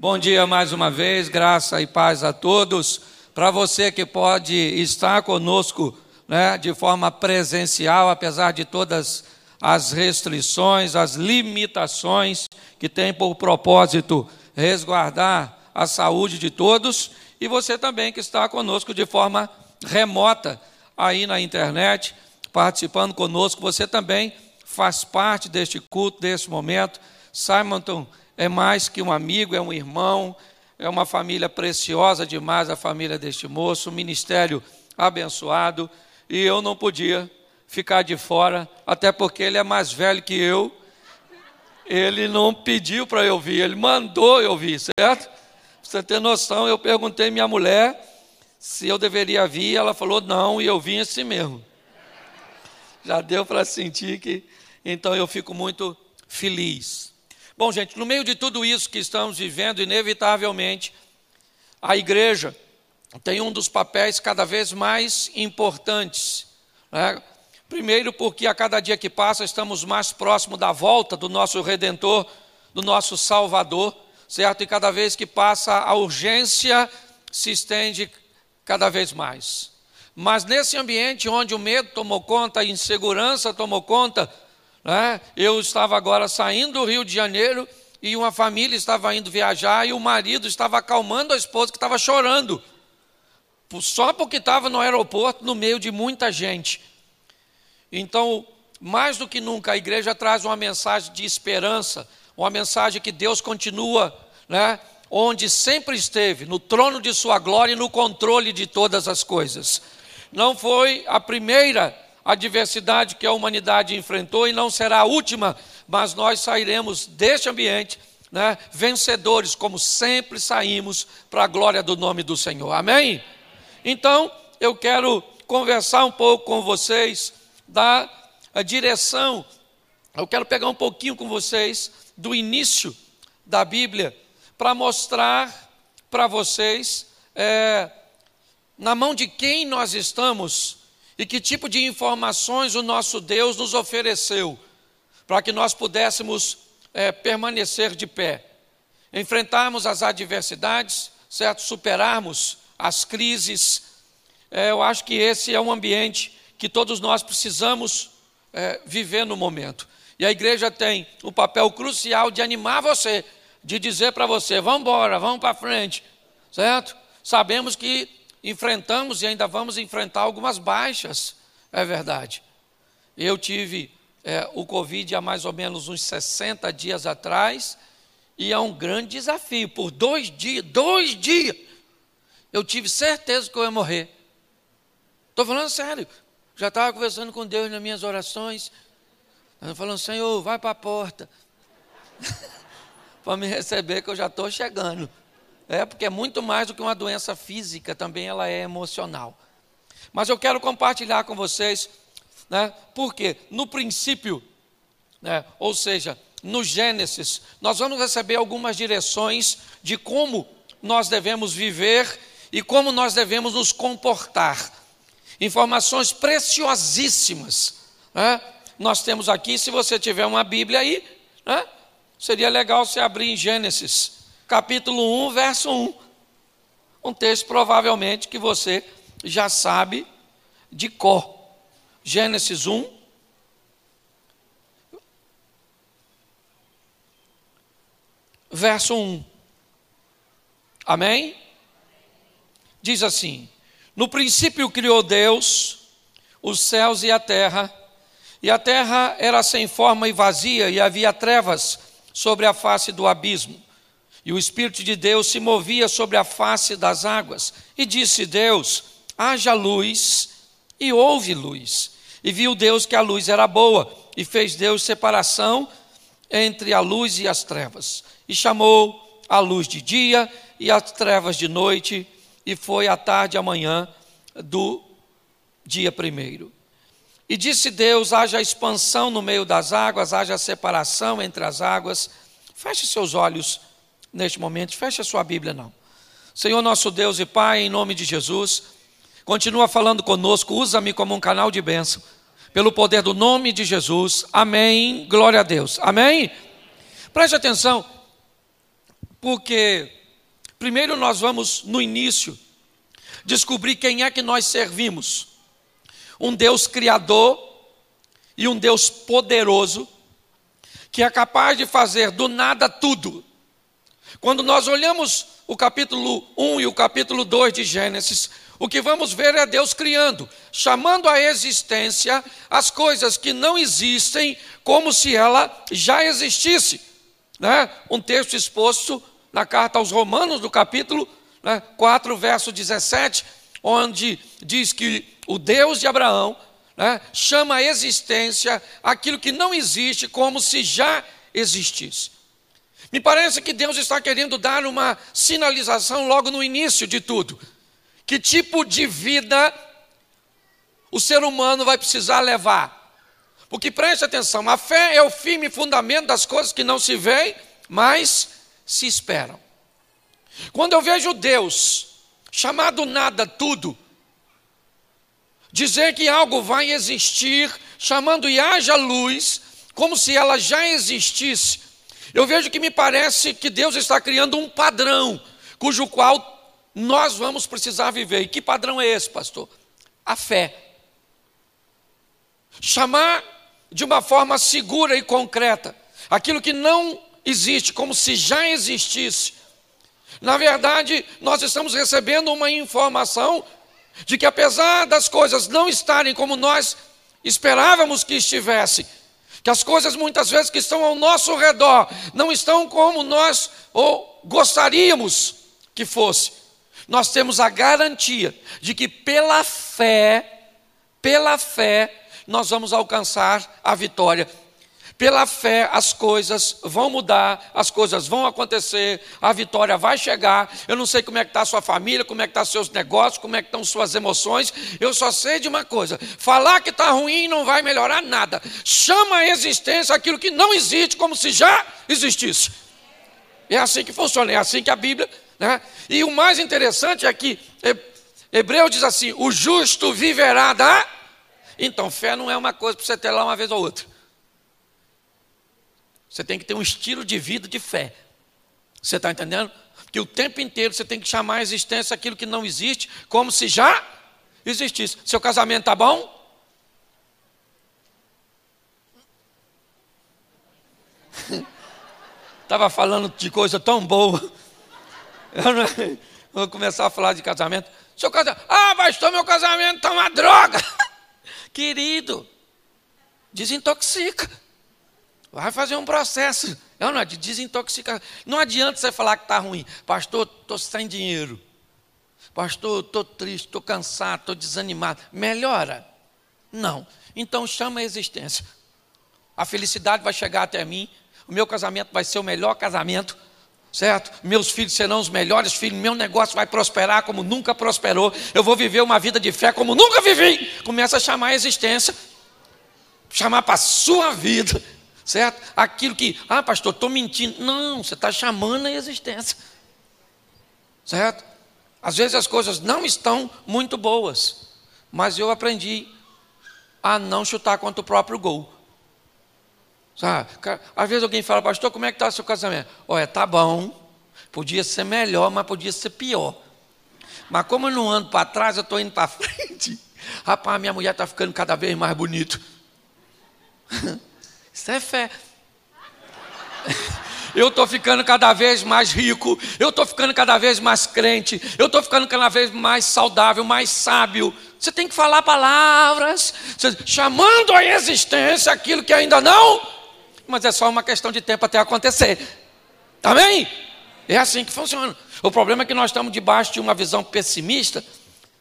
Bom dia mais uma vez, graça e paz a todos. Para você que pode estar conosco né, de forma presencial, apesar de todas as restrições, as limitações que tem por propósito resguardar a saúde de todos, e você também que está conosco de forma remota aí na internet, participando conosco, você também faz parte deste culto, deste momento. Simonton é mais que um amigo, é um irmão, é uma família preciosa demais, a família deste moço, um ministério abençoado, e eu não podia ficar de fora, até porque ele é mais velho que eu. Ele não pediu para eu vir, ele mandou eu vir, certo? Pra você ter noção, eu perguntei minha mulher se eu deveria vir, ela falou não, e eu vim assim mesmo. Já deu para sentir que, então eu fico muito feliz. Bom, gente, no meio de tudo isso que estamos vivendo, inevitavelmente, a igreja tem um dos papéis cada vez mais importantes. Né? Primeiro, porque a cada dia que passa estamos mais próximos da volta do nosso Redentor, do nosso Salvador, certo? E cada vez que passa, a urgência se estende cada vez mais. Mas nesse ambiente onde o medo tomou conta, a insegurança tomou conta, Eu estava agora saindo do Rio de Janeiro e uma família estava indo viajar e o marido estava acalmando a esposa que estava chorando, só porque estava no aeroporto no meio de muita gente. Então, mais do que nunca, a igreja traz uma mensagem de esperança, uma mensagem que Deus continua, né, onde sempre esteve, no trono de Sua glória e no controle de todas as coisas. Não foi a primeira adversidade que a humanidade enfrentou e não será a última, mas nós sairemos deste ambiente né, vencedores, como sempre saímos, para a glória do nome do Senhor. Amém? Então, eu quero conversar um pouco com vocês da direção, eu quero pegar um pouquinho com vocês do início da Bíblia, para mostrar para vocês é, na mão de quem nós estamos e que tipo de informações o nosso Deus nos ofereceu para que nós pudéssemos é, permanecer de pé, enfrentarmos as adversidades, certo? Superarmos as crises. É, eu acho que esse é um ambiente que todos nós precisamos é, viver no momento. E a igreja tem o papel crucial de animar você, de dizer para você: vamos embora, vamos para frente, certo? Sabemos que enfrentamos e ainda vamos enfrentar algumas baixas, é verdade. Eu tive é, o Covid há mais ou menos uns 60 dias atrás, e é um grande desafio. Por dois dias, dois dias, eu tive certeza que eu ia morrer. Estou falando sério. Já estava conversando com Deus nas minhas orações, falando, Senhor, vai para a porta. para me receber, que eu já estou chegando. É, porque é muito mais do que uma doença física, também ela é emocional. Mas eu quero compartilhar com vocês, né, porque no princípio, né, ou seja, no Gênesis, nós vamos receber algumas direções de como nós devemos viver e como nós devemos nos comportar. Informações preciosíssimas. Né? Nós temos aqui, se você tiver uma Bíblia aí, né? seria legal você abrir em Gênesis capítulo 1, verso 1. Um texto provavelmente que você já sabe de cor. Gênesis 1, verso 1. Amém? Diz assim: No princípio criou Deus os céus e a terra, e a terra era sem forma e vazia, e havia trevas sobre a face do abismo e o Espírito de Deus se movia sobre a face das águas. E disse Deus: haja luz, e houve luz. E viu Deus que a luz era boa, e fez Deus separação entre a luz e as trevas. E chamou a luz de dia e as trevas de noite, e foi a tarde e a manhã do dia primeiro. E disse Deus: haja expansão no meio das águas, haja separação entre as águas. Feche seus olhos neste momento. Feche a sua Bíblia, não. Senhor nosso Deus e Pai, em nome de Jesus, continua falando conosco, usa-me como um canal de bênção, pelo poder do nome de Jesus. Amém. Glória a Deus. Amém. Preste atenção. Porque, primeiro, nós vamos, no início, descobrir quem é que nós servimos: um Deus criador e um Deus poderoso, que é capaz de fazer do nada tudo. Quando nós olhamos o capítulo 1 e o capítulo 2 de Gênesis, o que vamos ver é Deus criando, chamando à existência as coisas que não existem como se ela já existisse. Né? Um texto exposto na carta aos Romanos, do capítulo né, 4, verso 17, onde diz que o Deus de Abraão né, chama à existência aquilo que não existe como se já existisse. Me parece que Deus está querendo dar uma sinalização logo no início de tudo que tipo de vida o ser humano vai precisar levar. Porque preste atenção, a fé é o firme fundamento das coisas que não se veem, mas se esperam. Quando eu vejo Deus, chamado nada tudo, dizer que algo vai existir, chamando e haja luz, como se ela já existisse, eu vejo que me parece que Deus está criando um padrão, cujo qual nós vamos precisar viver. E que padrão é esse, pastor? A fé. Chamar de uma forma segura e concreta aquilo que não existe, como se já existisse. Na verdade, nós estamos recebendo uma informação de que, apesar das coisas não estarem como nós esperávamos que estivessem, que as coisas muitas vezes que estão ao nosso redor não estão como nós ou gostaríamos que fosse nós temos a garantia de que pela fé, pela fé, nós vamos alcançar a vitória. Pela fé as coisas vão mudar, as coisas vão acontecer, a vitória vai chegar. Eu não sei como é que está a sua família, como é que estão tá seus negócios, como é que estão suas emoções. Eu só sei de uma coisa: falar que está ruim não vai melhorar nada. Chama a existência aquilo que não existe como se já existisse. É assim que funciona, é assim que a Bíblia né? E o mais interessante é que Hebreu diz assim: o justo viverá da. Então, fé não é uma coisa para você ter lá uma vez ou outra. Você tem que ter um estilo de vida de fé. Você está entendendo? Que o tempo inteiro você tem que chamar a existência aquilo que não existe, como se já existisse. Seu casamento está bom? Estava falando de coisa tão boa. Eu não, vou começar a falar de casamento. Seu casamento, ah, pastor, meu casamento está uma droga. Querido, desintoxica. Vai fazer um processo. Não, não, de desintoxicar. Não adianta você falar que está ruim. Pastor, estou sem dinheiro. Pastor, estou triste, estou cansado, estou desanimado. Melhora? Não. Então chama a existência. A felicidade vai chegar até mim. O meu casamento vai ser o melhor casamento certo? Meus filhos serão os melhores filhos, meu negócio vai prosperar como nunca prosperou, eu vou viver uma vida de fé como nunca vivi. Começa a chamar a existência, chamar para a sua vida, certo? Aquilo que, ah, pastor, estou mentindo. Não, você está chamando a existência, certo? Às vezes as coisas não estão muito boas, mas eu aprendi a não chutar contra o próprio gol. Sabe? Às vezes alguém fala, pastor, como é que está o seu casamento? Olha, tá bom, podia ser melhor, mas podia ser pior. Mas como eu não ando para trás, eu estou indo para frente. Rapaz, minha mulher está ficando cada vez mais bonito. Isso é fé. Eu estou ficando cada vez mais rico, eu estou ficando cada vez mais crente, eu estou ficando cada vez mais saudável, mais sábio. Você tem que falar palavras, chamando à existência aquilo que ainda não mas é só uma questão de tempo até acontecer. Amém? É assim que funciona. O problema é que nós estamos debaixo de uma visão pessimista,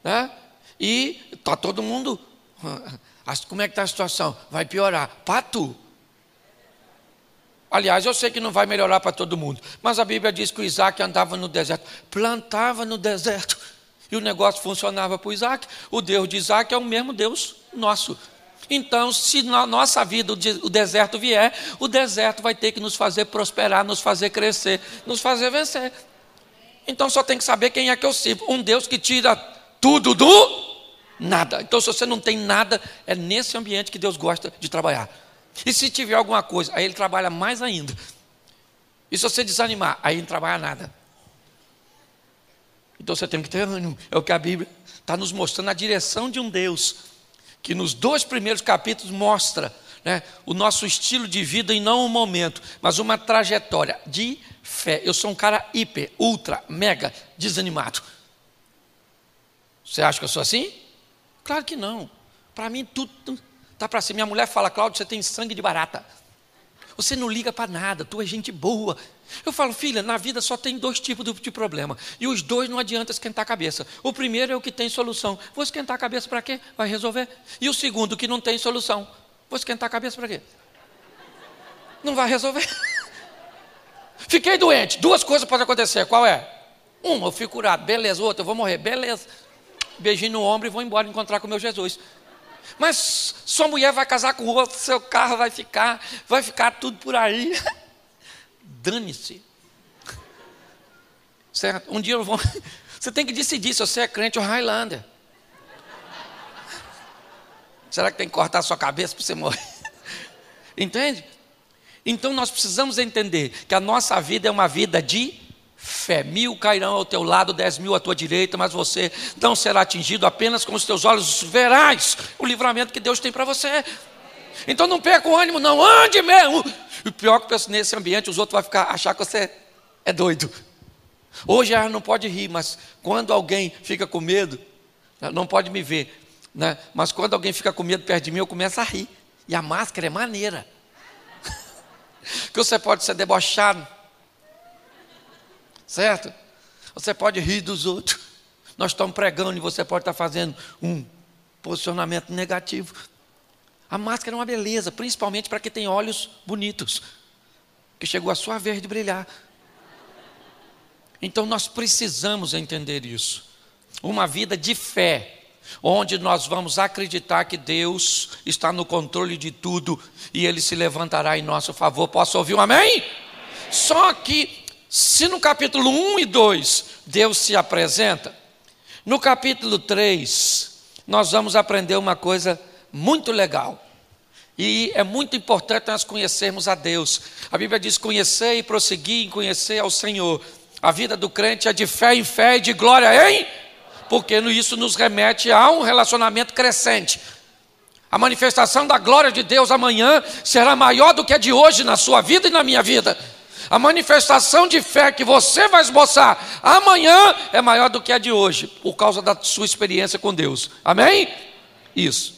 né? E está todo mundo. Como é que está a situação? Vai piorar. Para tu. Aliás, eu sei que não vai melhorar para todo mundo. Mas a Bíblia diz que o Isaac andava no deserto, plantava no deserto. E o negócio funcionava para o Isaac. O Deus de Isaac é o mesmo Deus nosso. Então, se na nossa vida o deserto vier, o deserto vai ter que nos fazer prosperar, nos fazer crescer, nos fazer vencer. Então só tem que saber quem é que eu sirvo. Um Deus que tira tudo do nada. Então, se você não tem nada, é nesse ambiente que Deus gosta de trabalhar. E se tiver alguma coisa, aí ele trabalha mais ainda. E se você desanimar, aí não trabalha nada. Então você tem que ter ânimo. É o que a Bíblia está nos mostrando a direção de um Deus que nos dois primeiros capítulos mostra né, o nosso estilo de vida e não um momento, mas uma trajetória de fé. Eu sou um cara hiper, ultra, mega desanimado. Você acha que eu sou assim? Claro que não. Para mim tudo está para cima. Minha mulher fala, Cláudio, você tem sangue de barata. Você não liga para nada, tu é gente boa. Eu falo, filha, na vida só tem dois tipos de problema. E os dois não adianta esquentar a cabeça. O primeiro é o que tem solução. Vou esquentar a cabeça para quê? Vai resolver. E o segundo, que não tem solução. Vou esquentar a cabeça para quê? Não vai resolver. Fiquei doente. Duas coisas podem acontecer. Qual é? Uma, eu fico curado. Beleza. Outra, eu vou morrer. Beleza. Beijinho no ombro e vou embora encontrar com o meu Jesus. Mas sua mulher vai casar com outro, seu carro vai ficar, vai ficar tudo por aí. Dane-se. Certo? Um dia eu vou. Você tem que decidir se você é crente ou Highlander. Será que tem que cortar a sua cabeça para você morrer? Entende? Então nós precisamos entender que a nossa vida é uma vida de fé. Mil cairão ao teu lado, dez mil à tua direita, mas você não será atingido apenas com os teus olhos verás o livramento que Deus tem para você. Então não perca o ânimo, não, ande mesmo. E pior é que nesse ambiente os outros vão ficar, achar que você é doido. Hoje ela não pode rir, mas quando alguém fica com medo, não pode me ver, né? mas quando alguém fica com medo perto de mim, eu começo a rir. E a máscara é maneira. que você pode ser debochado, certo? Você pode rir dos outros. Nós estamos pregando e você pode estar fazendo um posicionamento negativo. A máscara é uma beleza, principalmente para quem tem olhos bonitos, que chegou a sua vez de brilhar. Então nós precisamos entender isso. Uma vida de fé, onde nós vamos acreditar que Deus está no controle de tudo e Ele se levantará em nosso favor. Posso ouvir um amém? Só que se no capítulo 1 e 2 Deus se apresenta, no capítulo 3 nós vamos aprender uma coisa muito legal. E é muito importante nós conhecermos a Deus. A Bíblia diz: conhecer e prosseguir em conhecer ao Senhor. A vida do crente é de fé em fé e de glória em, porque isso nos remete a um relacionamento crescente. A manifestação da glória de Deus amanhã será maior do que a de hoje na sua vida e na minha vida. A manifestação de fé que você vai esboçar amanhã é maior do que a de hoje, por causa da sua experiência com Deus. Amém? Isso.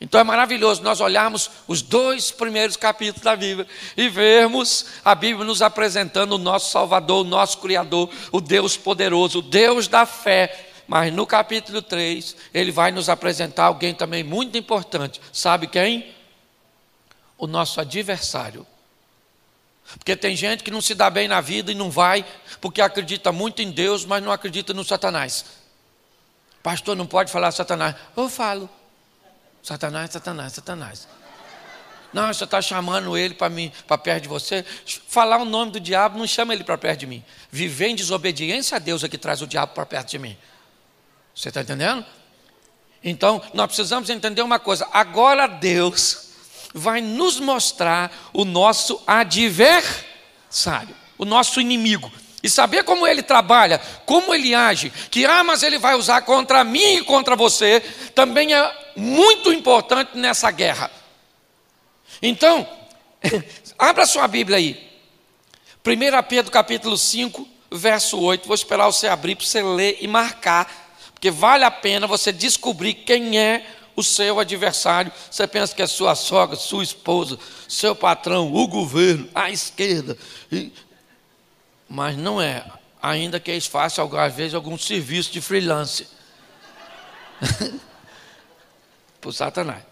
Então é maravilhoso nós olharmos os dois primeiros capítulos da Bíblia e vermos a Bíblia nos apresentando o nosso Salvador, o nosso Criador, o Deus poderoso, o Deus da fé. Mas no capítulo 3, ele vai nos apresentar alguém também muito importante. Sabe quem? O nosso adversário. Porque tem gente que não se dá bem na vida e não vai, porque acredita muito em Deus, mas não acredita no Satanás. Pastor, não pode falar Satanás. Eu falo. Satanás, Satanás, Satanás. Não, você está chamando ele para mim, para perto de você. Falar o nome do diabo, não chama ele para perto de mim. Viver em desobediência a Deus é que traz o diabo para perto de mim. Você está entendendo? Então, nós precisamos entender uma coisa. Agora Deus vai nos mostrar o nosso adversário, o nosso inimigo. E saber como ele trabalha, como ele age, que armas ele vai usar contra mim e contra você, também é muito importante nessa guerra. Então, abra sua Bíblia aí. 1 Pedro capítulo 5, verso 8. Vou esperar você abrir para você ler e marcar, porque vale a pena você descobrir quem é o seu adversário. Você pensa que é sua sogra, sua esposa, seu patrão, o governo, a esquerda. Mas não é. Ainda que eles façam, às vezes, algum serviço de freelance. Por Satanás.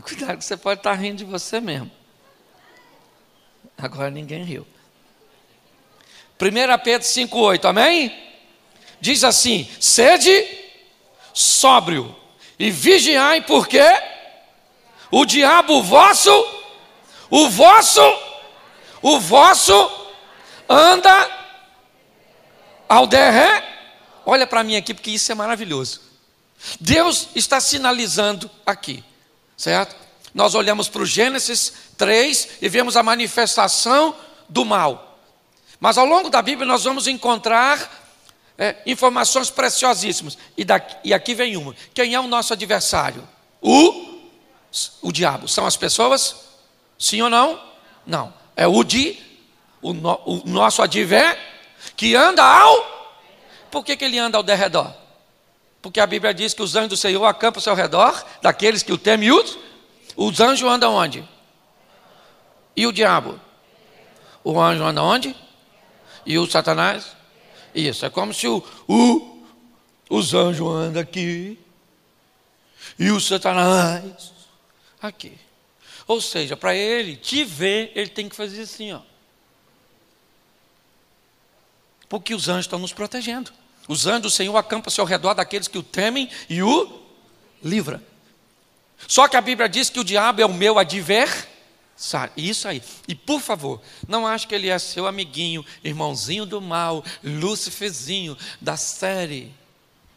Cuidado que você pode estar rindo de você mesmo. Agora ninguém riu. 1 Pedro 5,8, amém? Diz assim: sede sóbrio e vigiai, porque o diabo vosso, o vosso, o vosso anda ao derré. Olha para mim aqui, porque isso é maravilhoso. Deus está sinalizando aqui, certo? Nós olhamos para o Gênesis 3 e vemos a manifestação do mal. Mas ao longo da Bíblia nós vamos encontrar é, informações preciosíssimas. E, daqui, e aqui vem uma: quem é o nosso adversário? O, o diabo. São as pessoas? Sim ou não? Não. É o de, o, no, o nosso adver, que anda ao. Por que, que ele anda ao derredor? Porque a Bíblia diz que os anjos do Senhor acampam ao seu redor, daqueles que o temem os. Os anjos andam onde? E o diabo? O anjo anda onde? E o Satanás? Isso, é como se o, o, os anjos andam aqui e o Satanás aqui. Ou seja, para ele te ver, ele tem que fazer assim, ó. Porque os anjos estão nos protegendo. Os anjos do Senhor acampam-se ao redor daqueles que o temem e o livra. Só que a Bíblia diz que o diabo é o meu adversário Sabe? Isso aí. E por favor, não ache que ele é seu amiguinho, irmãozinho do mal, Luciferzinho da série.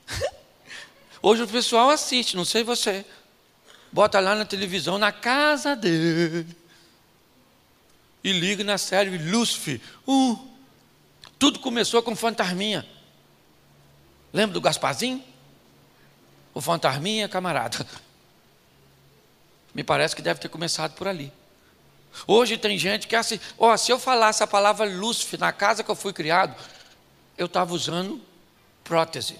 Hoje o pessoal assiste, não sei você. Bota lá na televisão, na casa dele. E liga na série Lúcifer. Uh, tudo começou com fantasminha. Lembra do Gasparzinho? O fantasminha, camarada. Me parece que deve ter começado por ali. Hoje tem gente que é assim, ó, se eu falasse a palavra Lúcifer na casa que eu fui criado, eu estava usando prótese.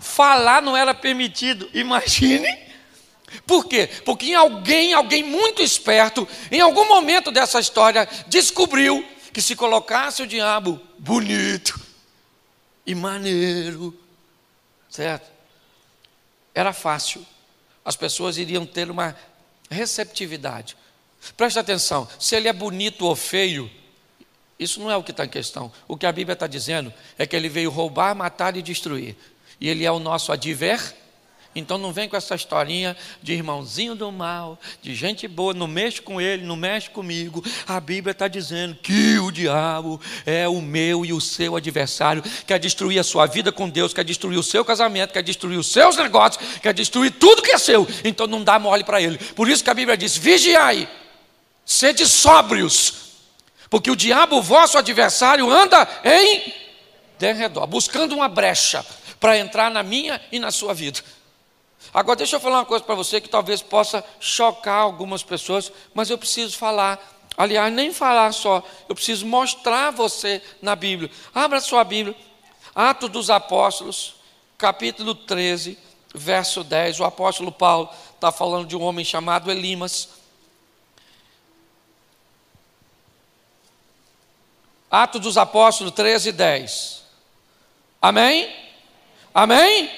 Falar não era permitido, imagine. Por quê? Porque alguém, alguém muito esperto, em algum momento dessa história, descobriu que se colocasse o diabo bonito e maneiro, certo? Era fácil. As pessoas iriam ter uma receptividade. Preste atenção, se ele é bonito ou feio, isso não é o que está em questão. O que a Bíblia está dizendo é que ele veio roubar, matar e destruir. E ele é o nosso adver. Então não vem com essa historinha de irmãozinho do mal, de gente boa, não mexe com ele, não mexe comigo. A Bíblia está dizendo que o diabo é o meu e o seu adversário, quer destruir a sua vida com Deus, quer destruir o seu casamento, quer destruir os seus negócios, quer destruir tudo que é seu. Então não dá mole para ele. Por isso que a Bíblia diz: vigiai Sede sóbrios, porque o diabo, vosso adversário, anda em derredor, buscando uma brecha para entrar na minha e na sua vida. Agora, deixa eu falar uma coisa para você que talvez possa chocar algumas pessoas, mas eu preciso falar. Aliás, nem falar só, eu preciso mostrar você na Bíblia. Abra sua Bíblia, Atos dos Apóstolos, capítulo 13, verso 10. O apóstolo Paulo está falando de um homem chamado Elimas. Atos dos Apóstolos 13, 10. Amém? Amém?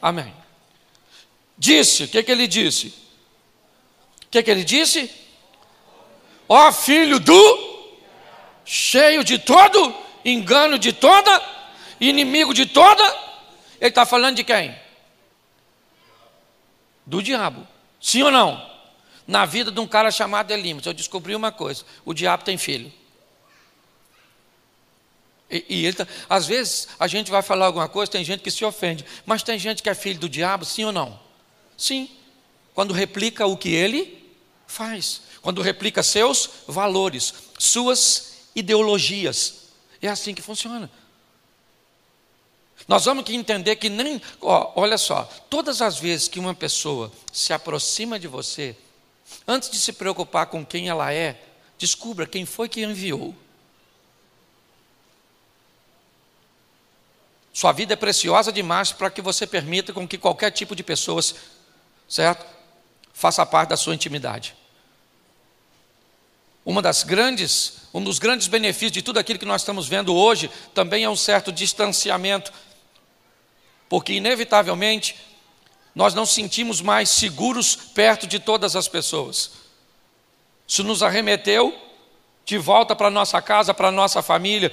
Amém. Disse, o que, que ele disse? O que, que ele disse? Ó filho do cheio de todo engano de toda, inimigo de toda. Ele está falando de quem? Do diabo. Sim ou não? Na vida de um cara chamado Elimas, eu descobri uma coisa: o diabo tem filho. E, e ele tá, às vezes a gente vai falar alguma coisa, tem gente que se ofende, mas tem gente que é filho do diabo, sim ou não? Sim. Quando replica o que ele faz, quando replica seus valores, suas ideologias. É assim que funciona. Nós vamos que entender que nem, ó, olha só, todas as vezes que uma pessoa se aproxima de você, antes de se preocupar com quem ela é, descubra quem foi que enviou. Sua vida é preciosa demais para que você permita com que qualquer tipo de pessoas, certo? Faça parte da sua intimidade. Uma das grandes, um dos grandes benefícios de tudo aquilo que nós estamos vendo hoje também é um certo distanciamento, porque inevitavelmente nós não sentimos mais seguros perto de todas as pessoas. Isso nos arremeteu de volta para nossa casa, para nossa família,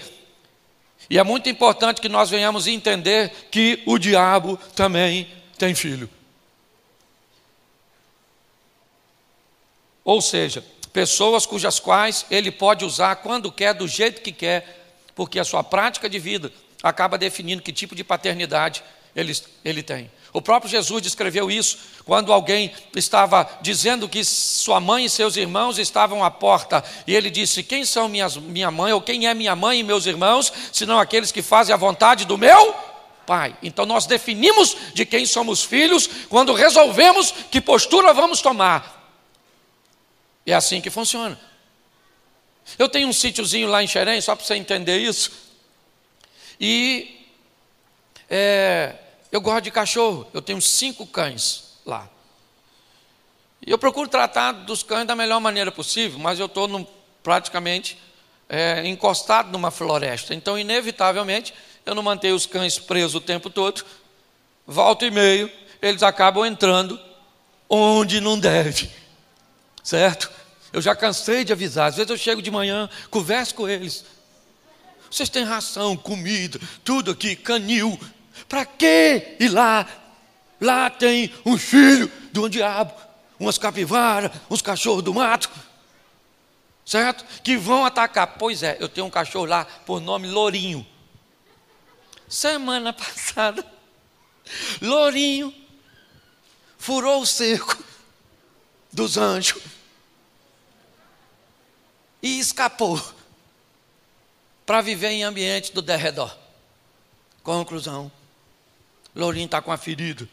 e é muito importante que nós venhamos entender que o diabo também tem filho. Ou seja, pessoas cujas quais ele pode usar quando quer, do jeito que quer, porque a sua prática de vida acaba definindo que tipo de paternidade ele, ele tem. O próprio Jesus descreveu isso quando alguém estava dizendo que sua mãe e seus irmãos estavam à porta, e ele disse: Quem são minhas, minha mãe, ou quem é minha mãe e meus irmãos, senão aqueles que fazem a vontade do meu Pai? Então nós definimos de quem somos filhos quando resolvemos que postura vamos tomar. É assim que funciona. Eu tenho um sítiozinho lá em Xerém, só para você entender isso. E é, eu gosto de cachorro, eu tenho cinco cães lá. E eu procuro tratar dos cães da melhor maneira possível, mas eu estou praticamente é, encostado numa floresta. Então, inevitavelmente, eu não mantenho os cães presos o tempo todo. Volta e meio, eles acabam entrando onde não deve. Certo? Eu já cansei de avisar. Às vezes eu chego de manhã, converso com eles. Vocês têm ração, comida, tudo aqui, canil, para que ir lá? Lá tem um filho de um diabo, umas capivaras, uns cachorros do mato, certo? Que vão atacar. Pois é, eu tenho um cachorro lá por nome Lourinho. Semana passada, Lourinho furou o cerco dos anjos e escapou para viver em ambiente do derredor. Conclusão: Lourinho está com a ferida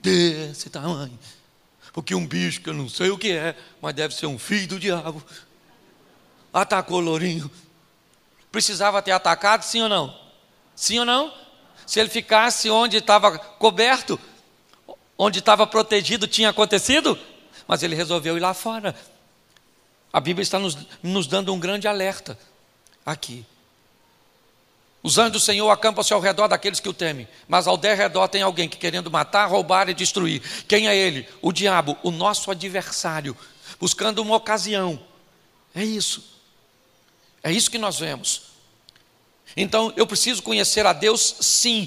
desse tamanho. Porque um bicho que eu não sei o que é, mas deve ser um filho do diabo, atacou Lourinho. Precisava ter atacado, sim ou não? Sim ou não? Se ele ficasse onde estava coberto, onde estava protegido, tinha acontecido? Mas ele resolveu ir lá fora. A Bíblia está nos, nos dando um grande alerta aqui. Os anjos do Senhor acampam-se ao redor daqueles que o temem, mas ao derredor tem alguém que querendo matar, roubar e destruir. Quem é ele? O diabo, o nosso adversário, buscando uma ocasião. É isso. É isso que nós vemos. Então, eu preciso conhecer a Deus, sim,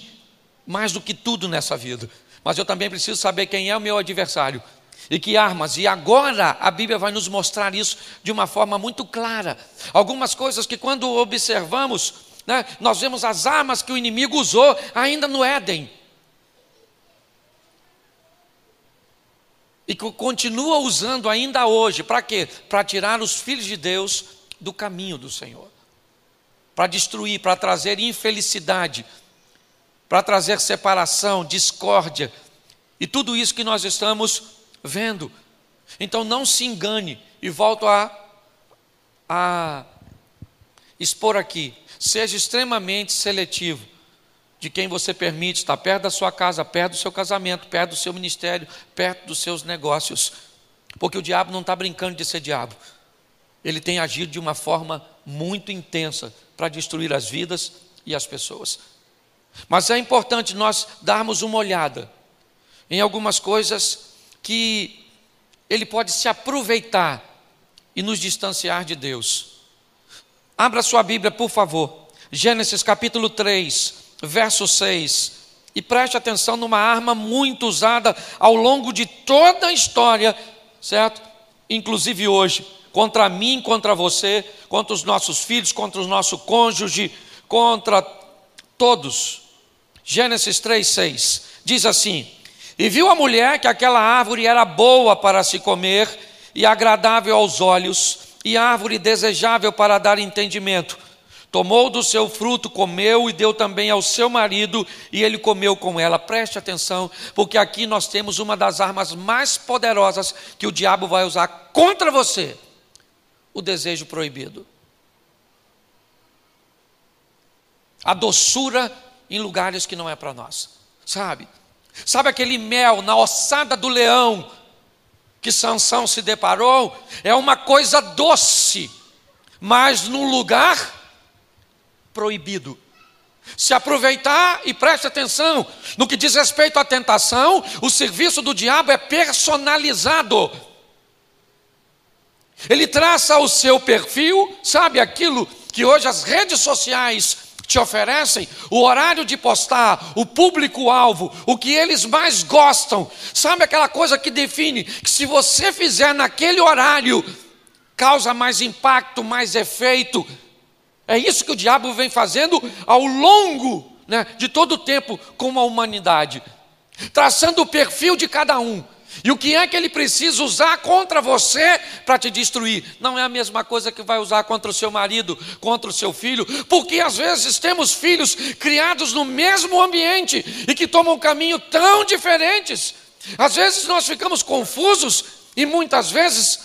mais do que tudo nessa vida. Mas eu também preciso saber quem é o meu adversário e que armas. E agora a Bíblia vai nos mostrar isso de uma forma muito clara. Algumas coisas que, quando observamos, né? Nós vemos as armas que o inimigo usou ainda no Éden. E que continua usando ainda hoje. Para quê? Para tirar os filhos de Deus do caminho do Senhor. Para destruir, para trazer infelicidade, para trazer separação, discórdia. E tudo isso que nós estamos vendo. Então não se engane, e volto a, a expor aqui. Seja extremamente seletivo de quem você permite estar perto da sua casa, perto do seu casamento, perto do seu ministério, perto dos seus negócios. Porque o diabo não está brincando de ser diabo. Ele tem agido de uma forma muito intensa para destruir as vidas e as pessoas. Mas é importante nós darmos uma olhada em algumas coisas que ele pode se aproveitar e nos distanciar de Deus. Abra sua Bíblia, por favor. Gênesis capítulo 3, verso 6. E preste atenção numa arma muito usada ao longo de toda a história, certo? Inclusive hoje, contra mim, contra você, contra os nossos filhos, contra o nosso cônjuge, contra todos. Gênesis 3, 6. Diz assim: E viu a mulher que aquela árvore era boa para se comer e agradável aos olhos e árvore desejável para dar entendimento. Tomou do seu fruto, comeu e deu também ao seu marido, e ele comeu com ela. Preste atenção, porque aqui nós temos uma das armas mais poderosas que o diabo vai usar contra você: o desejo proibido. A doçura em lugares que não é para nós, sabe? Sabe aquele mel na ossada do leão que Sansão se deparou é uma coisa doce, mas num lugar proibido. Se aproveitar e preste atenção, no que diz respeito à tentação, o serviço do diabo é personalizado. Ele traça o seu perfil, sabe aquilo que hoje as redes sociais te oferecem o horário de postar, o público-alvo, o que eles mais gostam. Sabe aquela coisa que define que se você fizer naquele horário, causa mais impacto, mais efeito. É isso que o diabo vem fazendo ao longo né, de todo o tempo com a humanidade, traçando o perfil de cada um. E o que é que ele precisa usar contra você para te destruir? Não é a mesma coisa que vai usar contra o seu marido, contra o seu filho, porque às vezes temos filhos criados no mesmo ambiente e que tomam caminho tão diferentes. Às vezes nós ficamos confusos e muitas vezes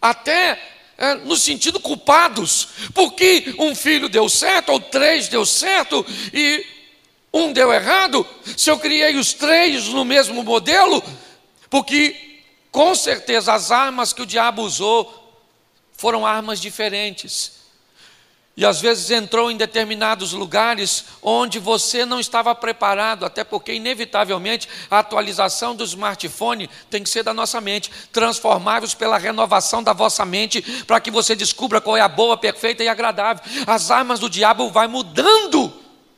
até é, no sentido culpados, porque um filho deu certo ou três deu certo e um deu errado. Se eu criei os três no mesmo modelo, porque, com certeza, as armas que o diabo usou foram armas diferentes. E às vezes entrou em determinados lugares onde você não estava preparado, até porque, inevitavelmente, a atualização do smartphone tem que ser da nossa mente, transformáveis pela renovação da vossa mente, para que você descubra qual é a boa, perfeita e agradável. As armas do diabo vai mudando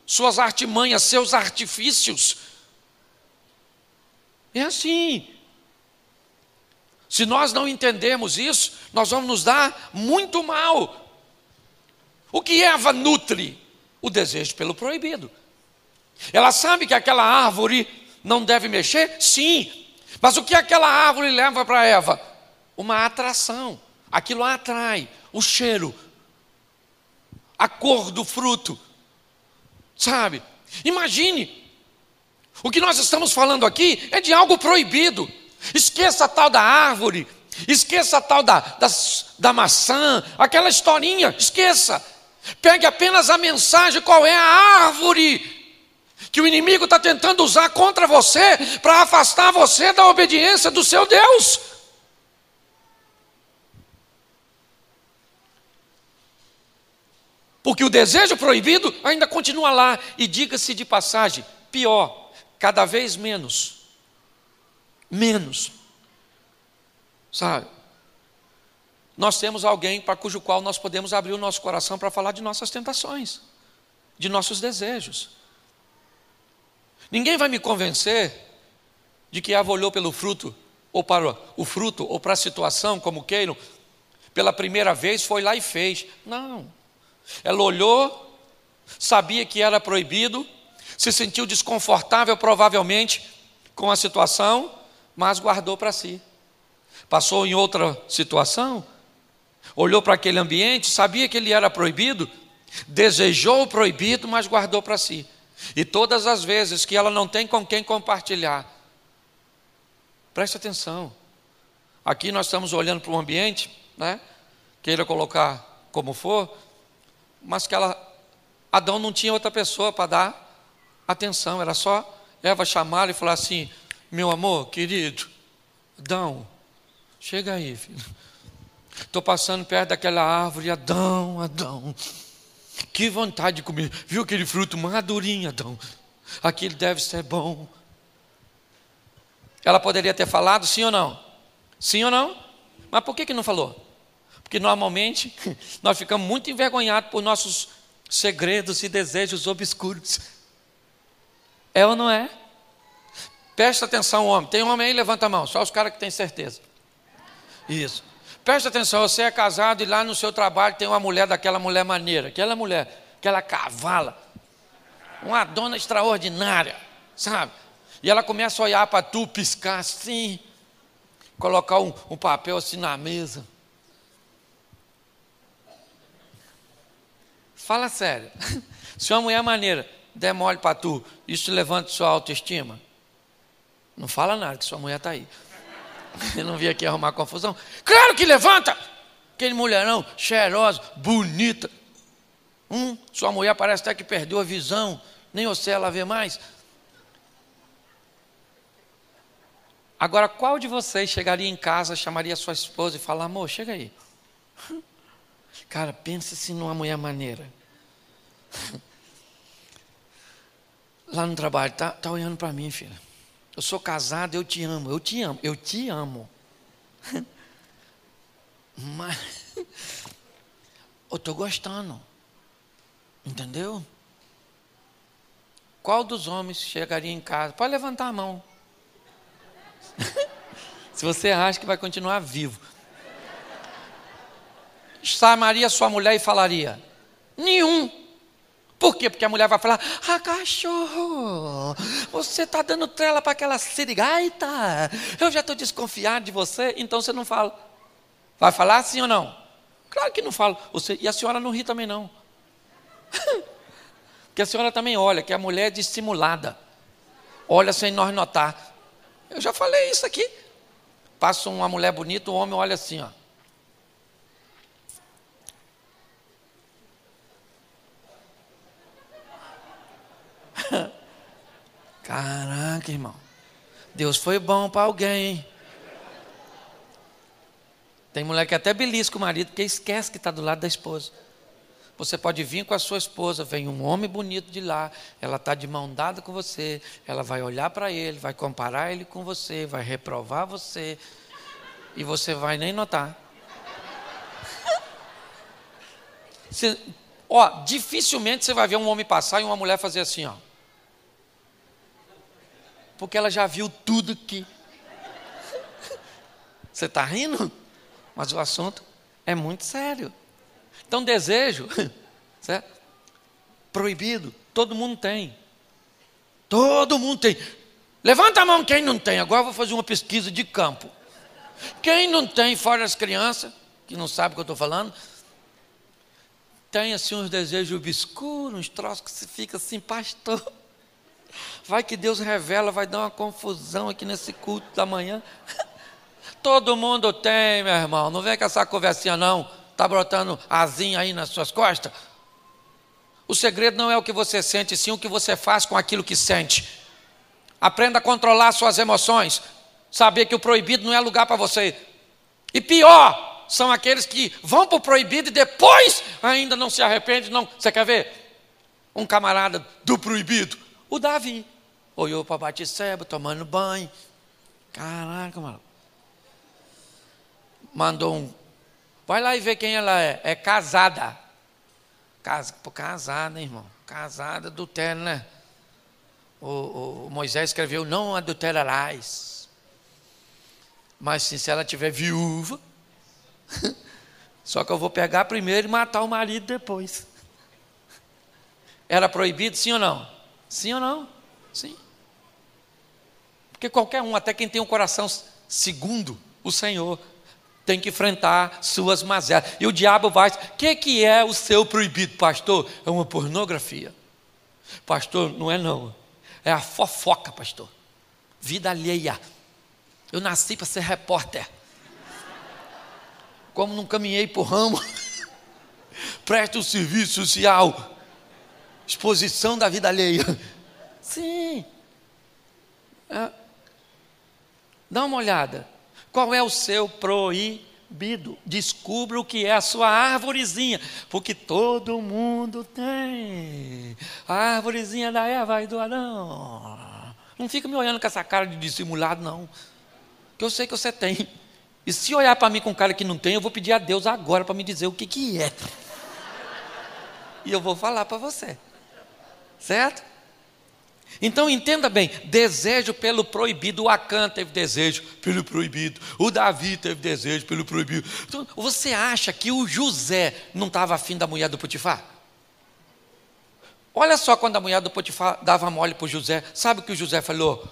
suas artimanhas, seus artifícios. É assim. Se nós não entendermos isso, nós vamos nos dar muito mal. O que Eva nutre? O desejo pelo proibido. Ela sabe que aquela árvore não deve mexer? Sim. Mas o que aquela árvore leva para Eva? Uma atração. Aquilo a atrai. O cheiro. A cor do fruto. Sabe? Imagine. O que nós estamos falando aqui é de algo proibido. Esqueça a tal da árvore, esqueça a tal da, da, da maçã, aquela historinha, esqueça. Pegue apenas a mensagem: qual é a árvore que o inimigo está tentando usar contra você para afastar você da obediência do seu Deus. Porque o desejo proibido ainda continua lá, e diga-se de passagem, pior, cada vez menos menos. Sabe? Nós temos alguém para cujo qual nós podemos abrir o nosso coração para falar de nossas tentações, de nossos desejos. Ninguém vai me convencer de que Eva olhou pelo fruto, ou para o fruto, ou para a situação, como queiram, pela primeira vez foi lá e fez. Não. Ela olhou, sabia que era proibido, se sentiu desconfortável, provavelmente, com a situação, mas guardou para si. Passou em outra situação, olhou para aquele ambiente, sabia que ele era proibido, desejou o proibido, mas guardou para si. E todas as vezes que ela não tem com quem compartilhar, preste atenção. Aqui nós estamos olhando para um ambiente, né? Queira colocar como for, mas que ela, Adão não tinha outra pessoa para dar atenção, era só Eva chamar e falar assim: meu amor, querido, Adão, chega aí, filho. Estou passando perto daquela árvore, Adão, Adão. Que vontade de comer. Viu aquele fruto madurinho, Adão? Aquilo deve ser bom. Ela poderia ter falado sim ou não? Sim ou não? Mas por que, que não falou? Porque normalmente nós ficamos muito envergonhados por nossos segredos e desejos obscuros. É ou não é? Presta atenção, homem. Tem homem aí? Levanta a mão. Só os caras que têm certeza. Isso. Presta atenção, você é casado e lá no seu trabalho tem uma mulher daquela mulher maneira, aquela mulher, aquela cavala, uma dona extraordinária, sabe? E ela começa a olhar para tu, piscar assim, colocar um, um papel assim na mesa. Fala sério. Se uma mulher maneira der mole para tu, isso levanta sua autoestima? Não fala nada, que sua mulher está aí. Eu não vim aqui arrumar confusão. Claro que levanta! Aquele mulherão cheirosa, bonita. Hum, sua mulher parece até que perdeu a visão, nem você ela vê mais. Agora, qual de vocês chegaria em casa, chamaria sua esposa e falaria, amor, chega aí. Cara, pensa se numa mulher maneira. Lá no trabalho, tá, tá olhando para mim, filha. Eu sou casado, eu te amo, eu te amo, eu te amo. Mas eu estou gostando. Entendeu? Qual dos homens chegaria em casa? Pode levantar a mão. Se você acha que vai continuar vivo. Chamaria sua mulher e falaria: Nenhum. Por quê? Porque a mulher vai falar: Ah, cachorro, você está dando trela para aquela sirigaita. Eu já estou desconfiado de você, então você não fala. Vai falar sim ou não? Claro que não falo. Você, e a senhora não ri também não. Porque a senhora também olha, que a mulher é dissimulada. Olha sem nós notar. Eu já falei isso aqui. Passa uma mulher bonita, o homem olha assim, ó. Caraca, irmão. Deus foi bom para alguém? Tem mulher que até belisca o marido porque esquece que está do lado da esposa. Você pode vir com a sua esposa, vem um homem bonito de lá, ela está de mão dada com você, ela vai olhar para ele, vai comparar ele com você, vai reprovar você, e você vai nem notar. Você, ó, dificilmente você vai ver um homem passar e uma mulher fazer assim, ó. Porque ela já viu tudo que. Você está rindo? Mas o assunto é muito sério. Então, desejo, certo? Proibido, todo mundo tem. Todo mundo tem. Levanta a mão quem não tem. Agora eu vou fazer uma pesquisa de campo. Quem não tem, fora as crianças, que não sabe o que eu estou falando, tem assim uns desejos obscuros, uns troços que se fica assim, pastor. Vai que Deus revela, vai dar uma confusão aqui nesse culto da manhã. Todo mundo tem, meu irmão. Não vem com essa conversinha, não. Está brotando asinha aí nas suas costas? O segredo não é o que você sente, sim o que você faz com aquilo que sente. Aprenda a controlar suas emoções. Saber que o proibido não é lugar para você. E pior, são aqueles que vão para o proibido e depois ainda não se arrependem. Não. Você quer ver? Um camarada do proibido, o Davi, olhou para Batisseba tomando banho. Caraca, mano. Mandou um Vai lá e vê quem ela é. É casada. Casa, casada, irmão. Casada, adultério, né? O, o, Moisés escreveu: Não adulterarás. Mas sim, se ela tiver viúva, só que eu vou pegar primeiro e matar o marido depois. Era proibido, sim ou não? Sim ou não? Sim. Porque qualquer um, até quem tem um coração segundo o Senhor, tem que enfrentar suas mazelas. E o diabo vai, o que, que é o seu proibido, pastor? É uma pornografia. Pastor, não é não. É a fofoca, pastor. Vida alheia. Eu nasci para ser repórter. Como não caminhei por ramo, presta o serviço social. Exposição da vida alheia. Sim. É. Dá uma olhada. Qual é o seu proibido? Descubra o que é a sua árvorezinha, porque todo mundo tem. A árvorezinha da Eva e do Adão. Não fica me olhando com essa cara de dissimulado, não. Que eu sei que você tem. E se olhar para mim com cara que não tem, eu vou pedir a Deus agora para me dizer o que, que é. E eu vou falar para você. Certo? Então entenda bem: desejo pelo proibido. O Acã teve desejo pelo proibido. O Davi teve desejo pelo proibido. Então, você acha que o José não estava afim da mulher do Potifar? Olha só quando a mulher do Potifar dava mole para o José. Sabe o que o José falou?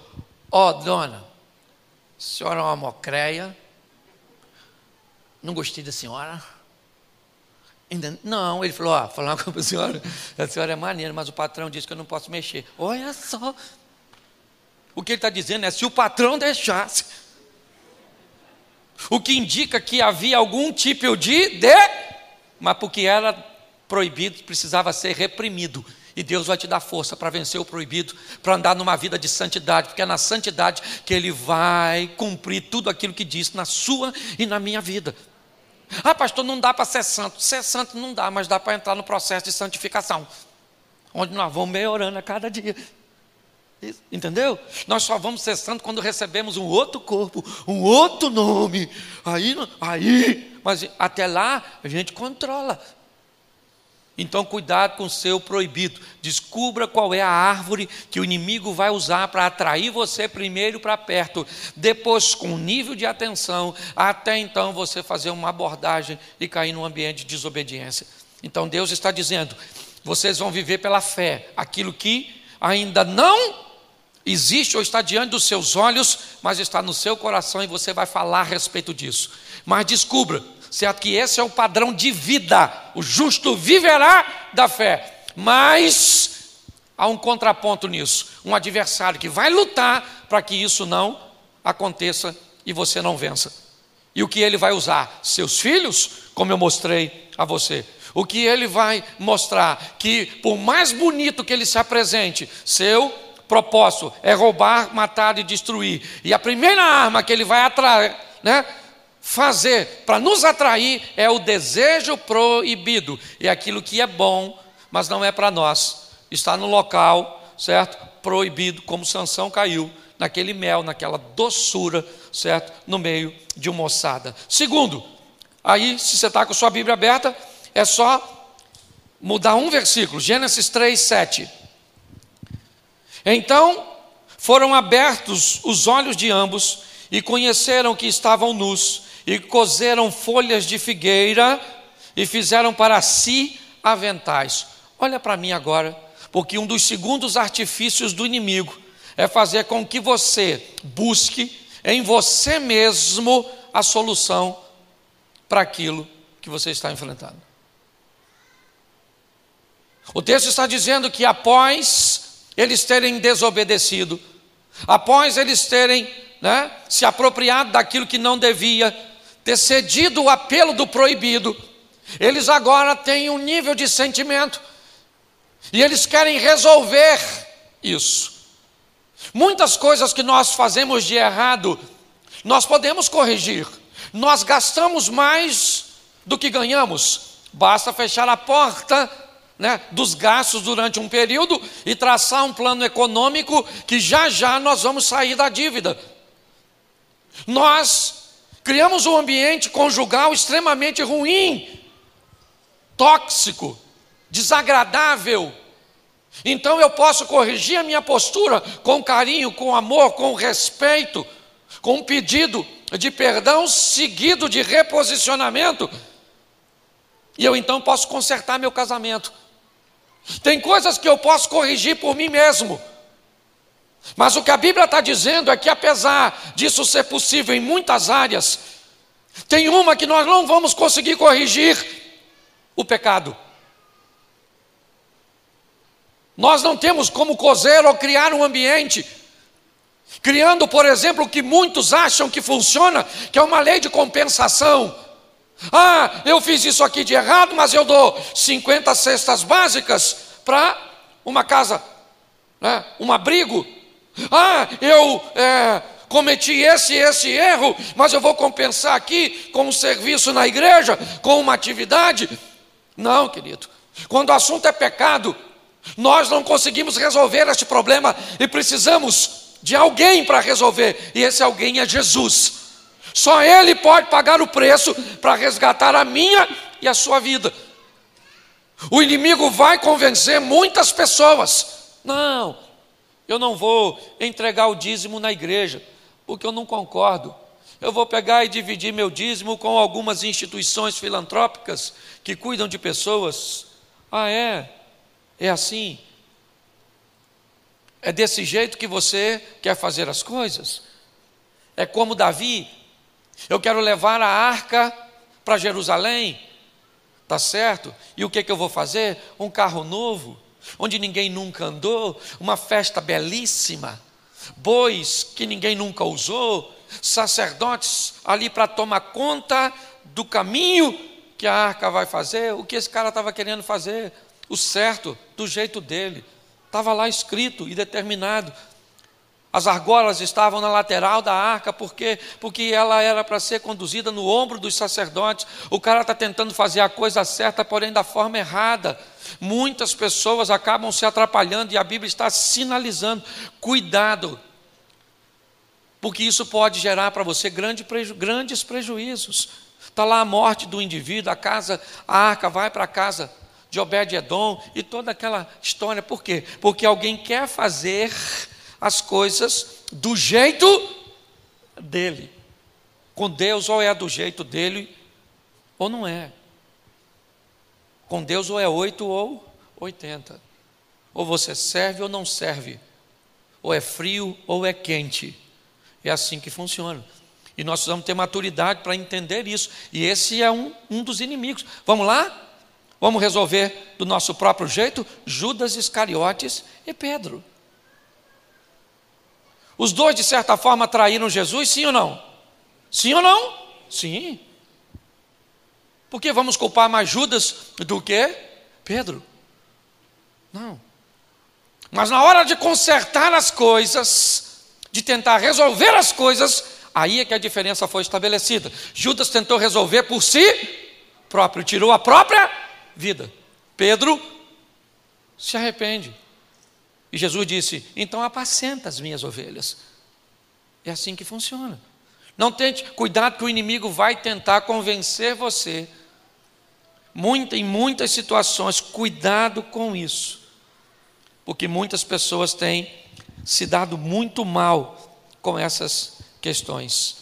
Ó, oh, dona, a senhora é uma mocreia. Não gostei da senhora Ainda, não, ele falou, ó, falar com a senhora, a senhora é maneira, mas o patrão disse que eu não posso mexer. Olha só. O que ele está dizendo é, se o patrão deixasse, o que indica que havia algum tipo de, de mas porque era proibido, precisava ser reprimido. E Deus vai te dar força para vencer o proibido, para andar numa vida de santidade, porque é na santidade que Ele vai cumprir tudo aquilo que disse na sua e na minha vida. Ah, pastor, não dá para ser santo. Ser santo não dá, mas dá para entrar no processo de santificação, onde nós vamos melhorando a cada dia. Entendeu? Nós só vamos ser santos quando recebemos um outro corpo, um outro nome. Aí, aí, mas até lá a gente controla. Então, cuidado com o seu proibido. Descubra qual é a árvore que o inimigo vai usar para atrair você primeiro para perto, depois, com nível de atenção, até então você fazer uma abordagem e cair num ambiente de desobediência. Então, Deus está dizendo: vocês vão viver pela fé, aquilo que ainda não existe ou está diante dos seus olhos, mas está no seu coração e você vai falar a respeito disso. Mas descubra, certo que esse é o padrão de vida. O justo viverá da fé. Mas há um contraponto nisso, um adversário que vai lutar para que isso não aconteça e você não vença. E o que ele vai usar? Seus filhos, como eu mostrei a você. O que ele vai mostrar? Que por mais bonito que ele se apresente, seu propósito é roubar, matar e destruir. E a primeira arma que ele vai atrair, né, fazer para nos atrair é o desejo proibido. E aquilo que é bom, mas não é para nós. Está no local, certo? Proibido, como Sansão caiu naquele mel, naquela doçura, certo? No meio de uma ossada. Segundo, aí, se você está com sua Bíblia aberta, é só mudar um versículo, Gênesis 3, 7. Então foram abertos os olhos de ambos e conheceram que estavam nus, e cozeram folhas de figueira e fizeram para si aventais. Olha para mim agora, porque um dos segundos artifícios do inimigo é fazer com que você busque em você mesmo a solução para aquilo que você está enfrentando. O texto está dizendo que após eles terem desobedecido, após eles terem né, se apropriado daquilo que não devia, ter cedido o apelo do proibido, eles agora têm um nível de sentimento e eles querem resolver isso. Muitas coisas que nós fazemos de errado, nós podemos corrigir. Nós gastamos mais do que ganhamos. Basta fechar a porta né, dos gastos durante um período e traçar um plano econômico que já já nós vamos sair da dívida. Nós criamos um ambiente conjugal extremamente ruim, tóxico, desagradável. Então eu posso corrigir a minha postura com carinho, com amor, com respeito, com um pedido de perdão seguido de reposicionamento. E eu então posso consertar meu casamento. Tem coisas que eu posso corrigir por mim mesmo. Mas o que a Bíblia está dizendo é que, apesar disso ser possível em muitas áreas, tem uma que nós não vamos conseguir corrigir: o pecado. Nós não temos como cozer ou criar um ambiente, criando, por exemplo, o que muitos acham que funciona, que é uma lei de compensação. Ah, eu fiz isso aqui de errado, mas eu dou 50 cestas básicas para uma casa, né, um abrigo. Ah, eu é, cometi esse esse erro, mas eu vou compensar aqui com um serviço na igreja, com uma atividade. Não, querido. Quando o assunto é pecado, nós não conseguimos resolver este problema e precisamos de alguém para resolver, e esse alguém é Jesus. Só Ele pode pagar o preço para resgatar a minha e a sua vida. O inimigo vai convencer muitas pessoas. Não, eu não vou entregar o dízimo na igreja, porque eu não concordo. Eu vou pegar e dividir meu dízimo com algumas instituições filantrópicas que cuidam de pessoas. Ah, é? É assim? É desse jeito que você quer fazer as coisas? É como Davi eu quero levar a arca para Jerusalém, tá certo? E o que, que eu vou fazer? Um carro novo, onde ninguém nunca andou, uma festa belíssima, bois que ninguém nunca usou, sacerdotes ali para tomar conta do caminho que a arca vai fazer, o que esse cara estava querendo fazer, o certo, do jeito dele, estava lá escrito e determinado. As argolas estavam na lateral da arca, porque porque ela era para ser conduzida no ombro dos sacerdotes. O cara está tentando fazer a coisa certa, porém da forma errada. Muitas pessoas acabam se atrapalhando e a Bíblia está sinalizando: cuidado, porque isso pode gerar para você grande preju grandes prejuízos. Está lá a morte do indivíduo, a casa, a arca vai para a casa de Obed-Edom e toda aquela história. Por quê? Porque alguém quer fazer as coisas do jeito dele. Com Deus, ou é do jeito dele, ou não é. Com Deus, ou é oito ou, 80. Ou você serve ou não serve. Ou é frio ou é quente. É assim que funciona. E nós precisamos ter maturidade para entender isso. E esse é um, um dos inimigos. Vamos lá? Vamos resolver do nosso próprio jeito? Judas Iscariotes e Pedro. Os dois, de certa forma, traíram Jesus, sim ou não? Sim ou não? Sim. Por que vamos culpar mais Judas do que Pedro? Não. Mas na hora de consertar as coisas, de tentar resolver as coisas, Aí é que a diferença foi estabelecida. Judas tentou resolver por si próprio, tirou a própria vida. Pedro se arrepende. E Jesus disse: Então apacenta as minhas ovelhas. É assim que funciona. Não tente, cuidado que o inimigo vai tentar convencer você. Muita, em muitas situações, cuidado com isso. Porque muitas pessoas têm se dado muito mal com essas questões.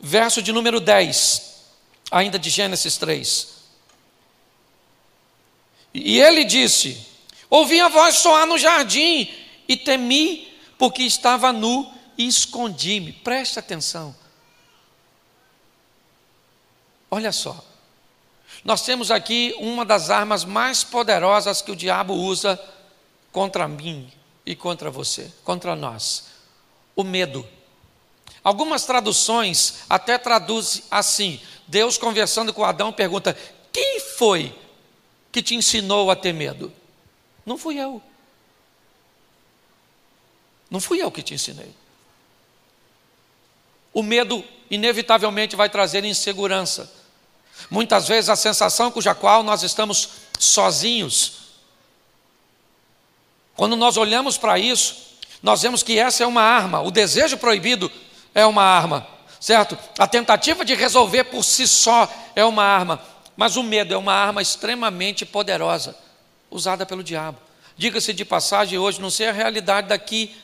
Verso de número 10, ainda de Gênesis 3. E ele disse: Ouvi a voz soar no jardim e temi, porque estava nu e escondi-me. Preste atenção. Olha só. Nós temos aqui uma das armas mais poderosas que o diabo usa contra mim e contra você, contra nós: o medo. Algumas traduções até traduzem assim: Deus conversando com Adão pergunta: Quem foi que te ensinou a ter medo? Não fui eu. Não fui eu que te ensinei. O medo, inevitavelmente, vai trazer insegurança. Muitas vezes a sensação cuja qual nós estamos sozinhos. Quando nós olhamos para isso, nós vemos que essa é uma arma, o desejo proibido é uma arma, certo? A tentativa de resolver por si só é uma arma, mas o medo é uma arma extremamente poderosa, usada pelo diabo. Diga-se de passagem, hoje não sei a realidade daqui,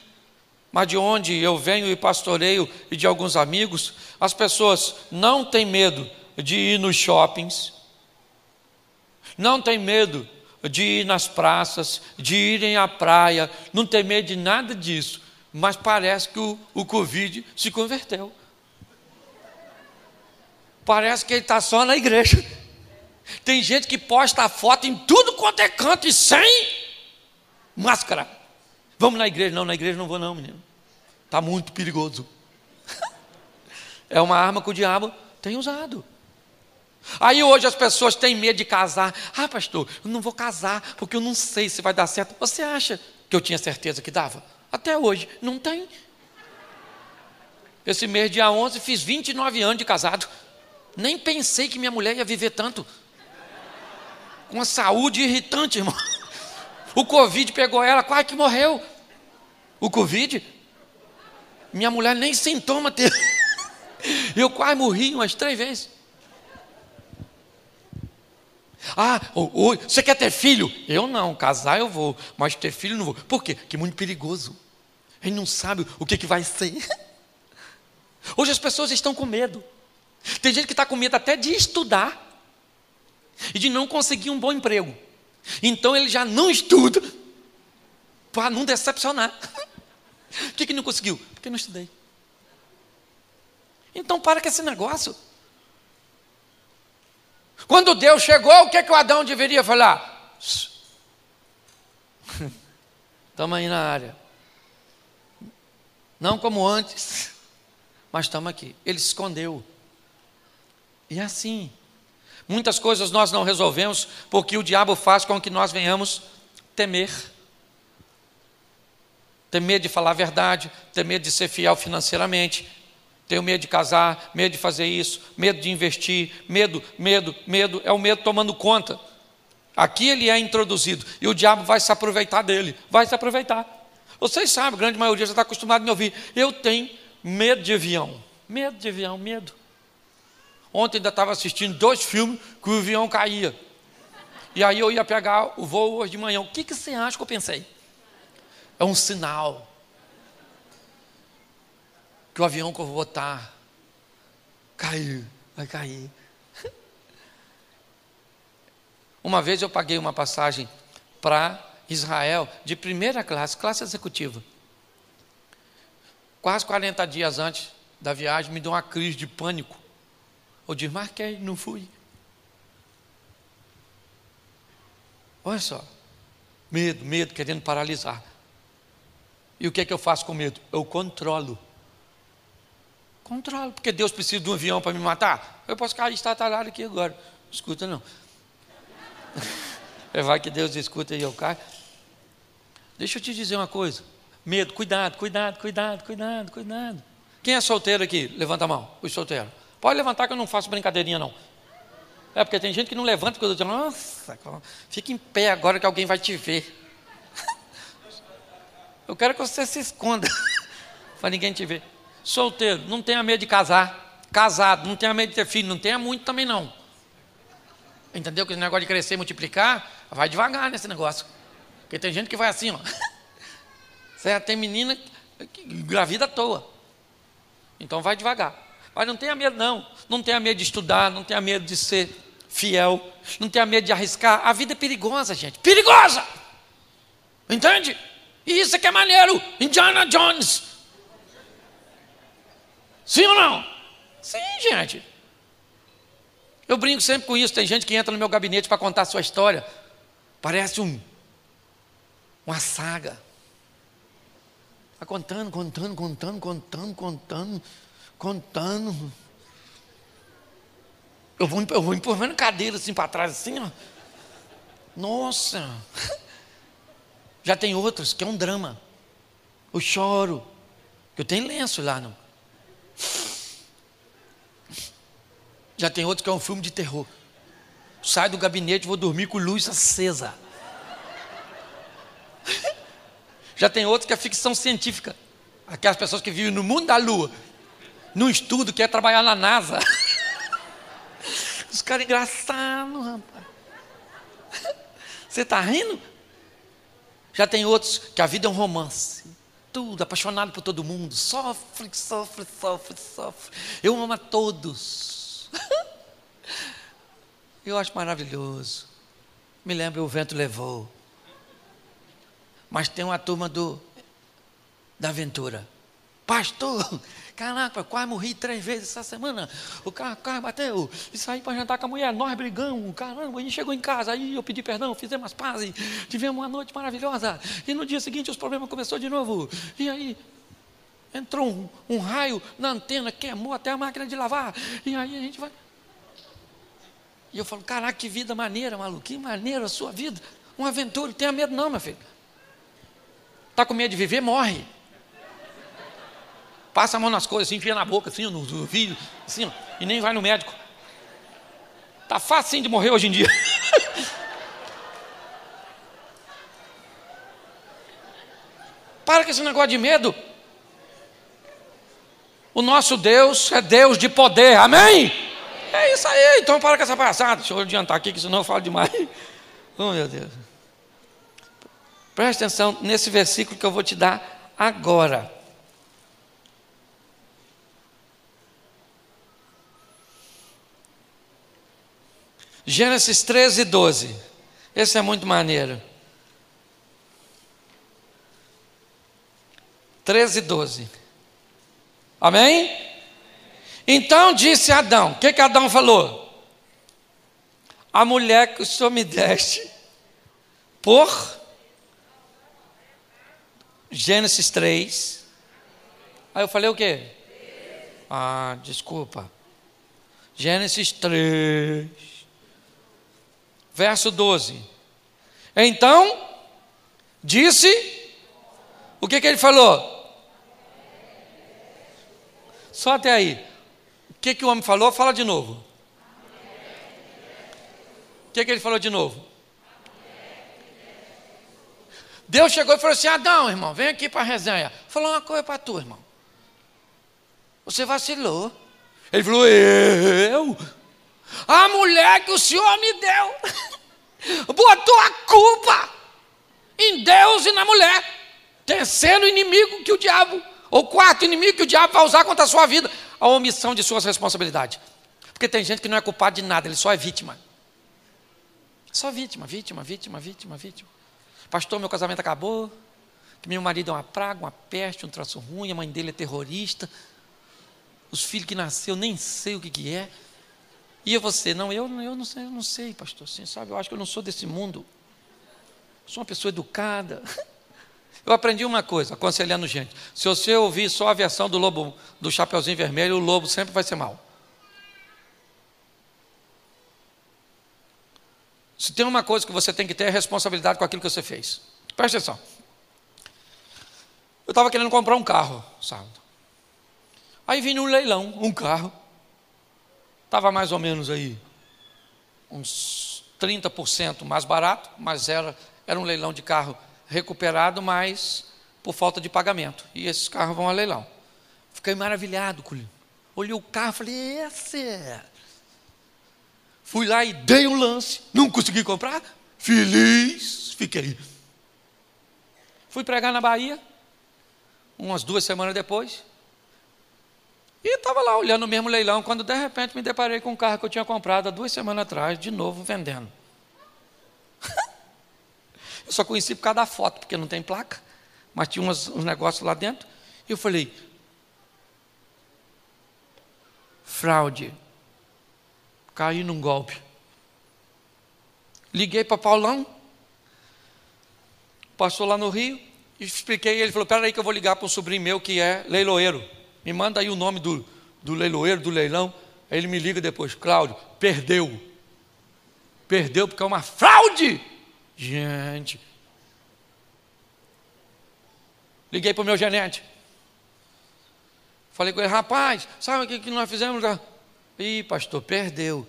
mas de onde eu venho e pastoreio e de alguns amigos, as pessoas não têm medo de ir nos shoppings, não têm medo de ir nas praças, de irem à praia, não tem medo de nada disso mas parece que o, o Covid se converteu. Parece que ele está só na igreja. Tem gente que posta a foto em tudo quanto é canto e sem máscara. Vamos na igreja? Não, na igreja não vou não, menino. Está muito perigoso. É uma arma que o diabo tem usado. Aí hoje as pessoas têm medo de casar. Ah, pastor, eu não vou casar porque eu não sei se vai dar certo. Você acha que eu tinha certeza que dava? Até hoje, não tem. Esse mês, dia 11, fiz 29 anos de casado. Nem pensei que minha mulher ia viver tanto. Com a saúde irritante, irmão. O Covid pegou ela, quase que morreu. O Covid? Minha mulher nem sintoma teve. Eu quase morri umas três vezes. Ah, você quer ter filho? Eu não, casar eu vou, mas ter filho não vou. Por quê? Que é muito perigoso. Ele não sabe o que, que vai ser. Hoje as pessoas estão com medo. Tem gente que está com medo até de estudar e de não conseguir um bom emprego. Então ele já não estuda para não decepcionar. Por que, que não conseguiu? Porque não estudei. Então para com esse negócio. Quando Deus chegou, o que, que o Adão deveria falar? Estamos aí na área. Não como antes, mas estamos aqui. Ele se escondeu. E é assim. Muitas coisas nós não resolvemos porque o diabo faz com que nós venhamos temer. Ter medo de falar a verdade, ter medo de ser fiel financeiramente, tenho medo de casar, medo de fazer isso, medo de investir, medo, medo, medo, é o medo tomando conta. Aqui ele é introduzido e o diabo vai se aproveitar dele, vai se aproveitar. Vocês sabem, a grande maioria já está acostumado a me ouvir. Eu tenho medo de avião. Medo de avião, medo. Ontem ainda estava assistindo dois filmes que o avião caía. E aí eu ia pegar o voo hoje de manhã. O que, que você acha que eu pensei? É um sinal que o avião que eu vou botar caiu, vai cair. Uma vez eu paguei uma passagem para Israel de primeira classe, classe executiva. Quase 40 dias antes da viagem, me deu uma crise de pânico. Eu desmarquei, não fui. Olha só. Medo, medo, querendo paralisar. E o que é que eu faço com medo? Eu controlo. Controlo, porque Deus precisa de um avião para me matar. Eu posso cair estatalhado aqui agora. Escuta não. É, vai que Deus escuta e eu caio. Deixa eu te dizer uma coisa. Medo, cuidado, cuidado, cuidado, cuidado, cuidado. Quem é solteiro aqui? Levanta a mão, os solteiros. Pode levantar que eu não faço brincadeirinha não. É porque tem gente que não levanta porque eu digo, nossa, fica em pé agora que alguém vai te ver. Eu quero que você se esconda para ninguém te ver. Solteiro, não tenha medo de casar. Casado, não tenha medo de ter filho, não tenha muito também não. Entendeu? Que o negócio de crescer e multiplicar, vai devagar nesse negócio. Porque tem gente que vai assim, ó. Certo? Tem menina que gravida à toa. Então vai devagar. Mas não tenha medo, não. Não tenha medo de estudar, não tenha medo de ser fiel, não tenha medo de arriscar. A vida é perigosa, gente. Perigosa! Entende? E isso é que é maneiro. Indiana Jones. Sim ou não? Sim, gente. Eu brinco sempre com isso. Tem gente que entra no meu gabinete para contar a sua história. Parece um uma saga. Está contando, contando, contando, contando, contando, contando. Eu vou, eu vou empurrando cadeira assim para trás, assim, ó. Nossa! Já tem outros que é um drama. Eu choro. Eu tenho lenço lá, não. Já tem outros que é um filme de terror. Sai do gabinete, vou dormir com luz acesa. Já tem outros que é ficção científica. Aquelas pessoas que vivem no mundo da lua, num estudo que é trabalhar na NASA. Os caras engraçados, rapaz. Você está rindo? Já tem outros que a vida é um romance. Tudo, apaixonado por todo mundo. Sofre, sofre, sofre, sofre. Eu amo a todos. Eu acho maravilhoso. Me lembro, o vento levou. Mas tem uma turma do da aventura. Pastor, caraca, quase morri três vezes essa semana. O carro, carro bateu e saí para jantar com a mulher. Nós brigamos, caramba. A gente chegou em casa, aí eu pedi perdão, fizemos as pazes, tivemos uma noite maravilhosa. E no dia seguinte os problemas começaram de novo. E aí entrou um, um raio na antena, queimou até a máquina de lavar. E aí a gente vai. E eu falo, caraca, que vida maneira, maluco, que maneira a sua vida. Uma aventura, não tenha medo não, meu filho. Está com medo de viver, morre. Passa a mão nas coisas, assim, enfia na boca, assim, no ouvido, assim, ó, e nem vai no médico. Tá fácil de morrer hoje em dia. Para com esse negócio de medo. O nosso Deus é Deus de poder, amém? É isso aí, então para com essa palhaçada. Deixa eu adiantar aqui, que senão eu falo demais. Oh, meu Deus. Preste atenção nesse versículo que eu vou te dar agora. Gênesis 13, 12. Esse é muito maneiro. 13, 12. Amém? Então disse Adão: o que, que Adão falou? A mulher que o Senhor me deste, por Gênesis 3. Aí eu falei o quê? Ah, desculpa. Gênesis 3, verso 12. Então, disse, o que, que ele falou? Só até aí. O que, que o homem falou? Fala de novo. O que, que ele falou de novo? Deus chegou e falou assim: Adão, irmão, vem aqui para a resenha. Falou uma coisa para tu, irmão. Você vacilou. Ele falou: Eu? A mulher que o Senhor me deu, botou a culpa em Deus e na mulher, terceiro inimigo que o diabo, ou quarto inimigo que o diabo vai usar contra a sua vida, a omissão de suas responsabilidades. Porque tem gente que não é culpado de nada, ele só é vítima. Só vítima, vítima, vítima, vítima, vítima. Pastor, meu casamento acabou, que meu marido é uma praga, uma peste, um traço ruim, a mãe dele é terrorista, os filhos que nasceu nem sei o que, que é. E você? Não, eu, eu não sei, eu não sei, pastor. Assim, sabe, eu acho que eu não sou desse mundo. Sou uma pessoa educada. Eu aprendi uma coisa, aconselhando gente. Se você ouvir só a versão do lobo, do Chapeuzinho Vermelho, o lobo sempre vai ser mal. Se tem uma coisa que você tem que ter é responsabilidade com aquilo que você fez. Presta atenção. Eu estava querendo comprar um carro sábado. Aí vim num leilão, um carro. Estava mais ou menos aí, uns 30% mais barato, mas era, era um leilão de carro recuperado, mas por falta de pagamento. E esses carros vão a leilão. Fiquei maravilhado ele. Olhei o carro e falei, esse é. Fui lá e dei um lance, não consegui comprar. Feliz, fiquei. Fui pregar na Bahia, umas duas semanas depois. E estava lá olhando o mesmo leilão, quando de repente me deparei com um carro que eu tinha comprado há duas semanas atrás, de novo vendendo. eu só conheci por causa da foto, porque não tem placa, mas tinha uns, uns negócios lá dentro. E eu falei: fraude, caí num golpe. Liguei para Paulão, passou lá no Rio, expliquei, ele falou: peraí que eu vou ligar para um sobrinho meu que é leiloeiro. Me manda aí o nome do, do leiloeiro, do leilão. Aí ele me liga depois, Cláudio, perdeu. Perdeu porque é uma fraude. Gente. Liguei para o meu gerente. Falei com ele, rapaz, sabe o que, que nós fizemos? Ih, pastor, perdeu.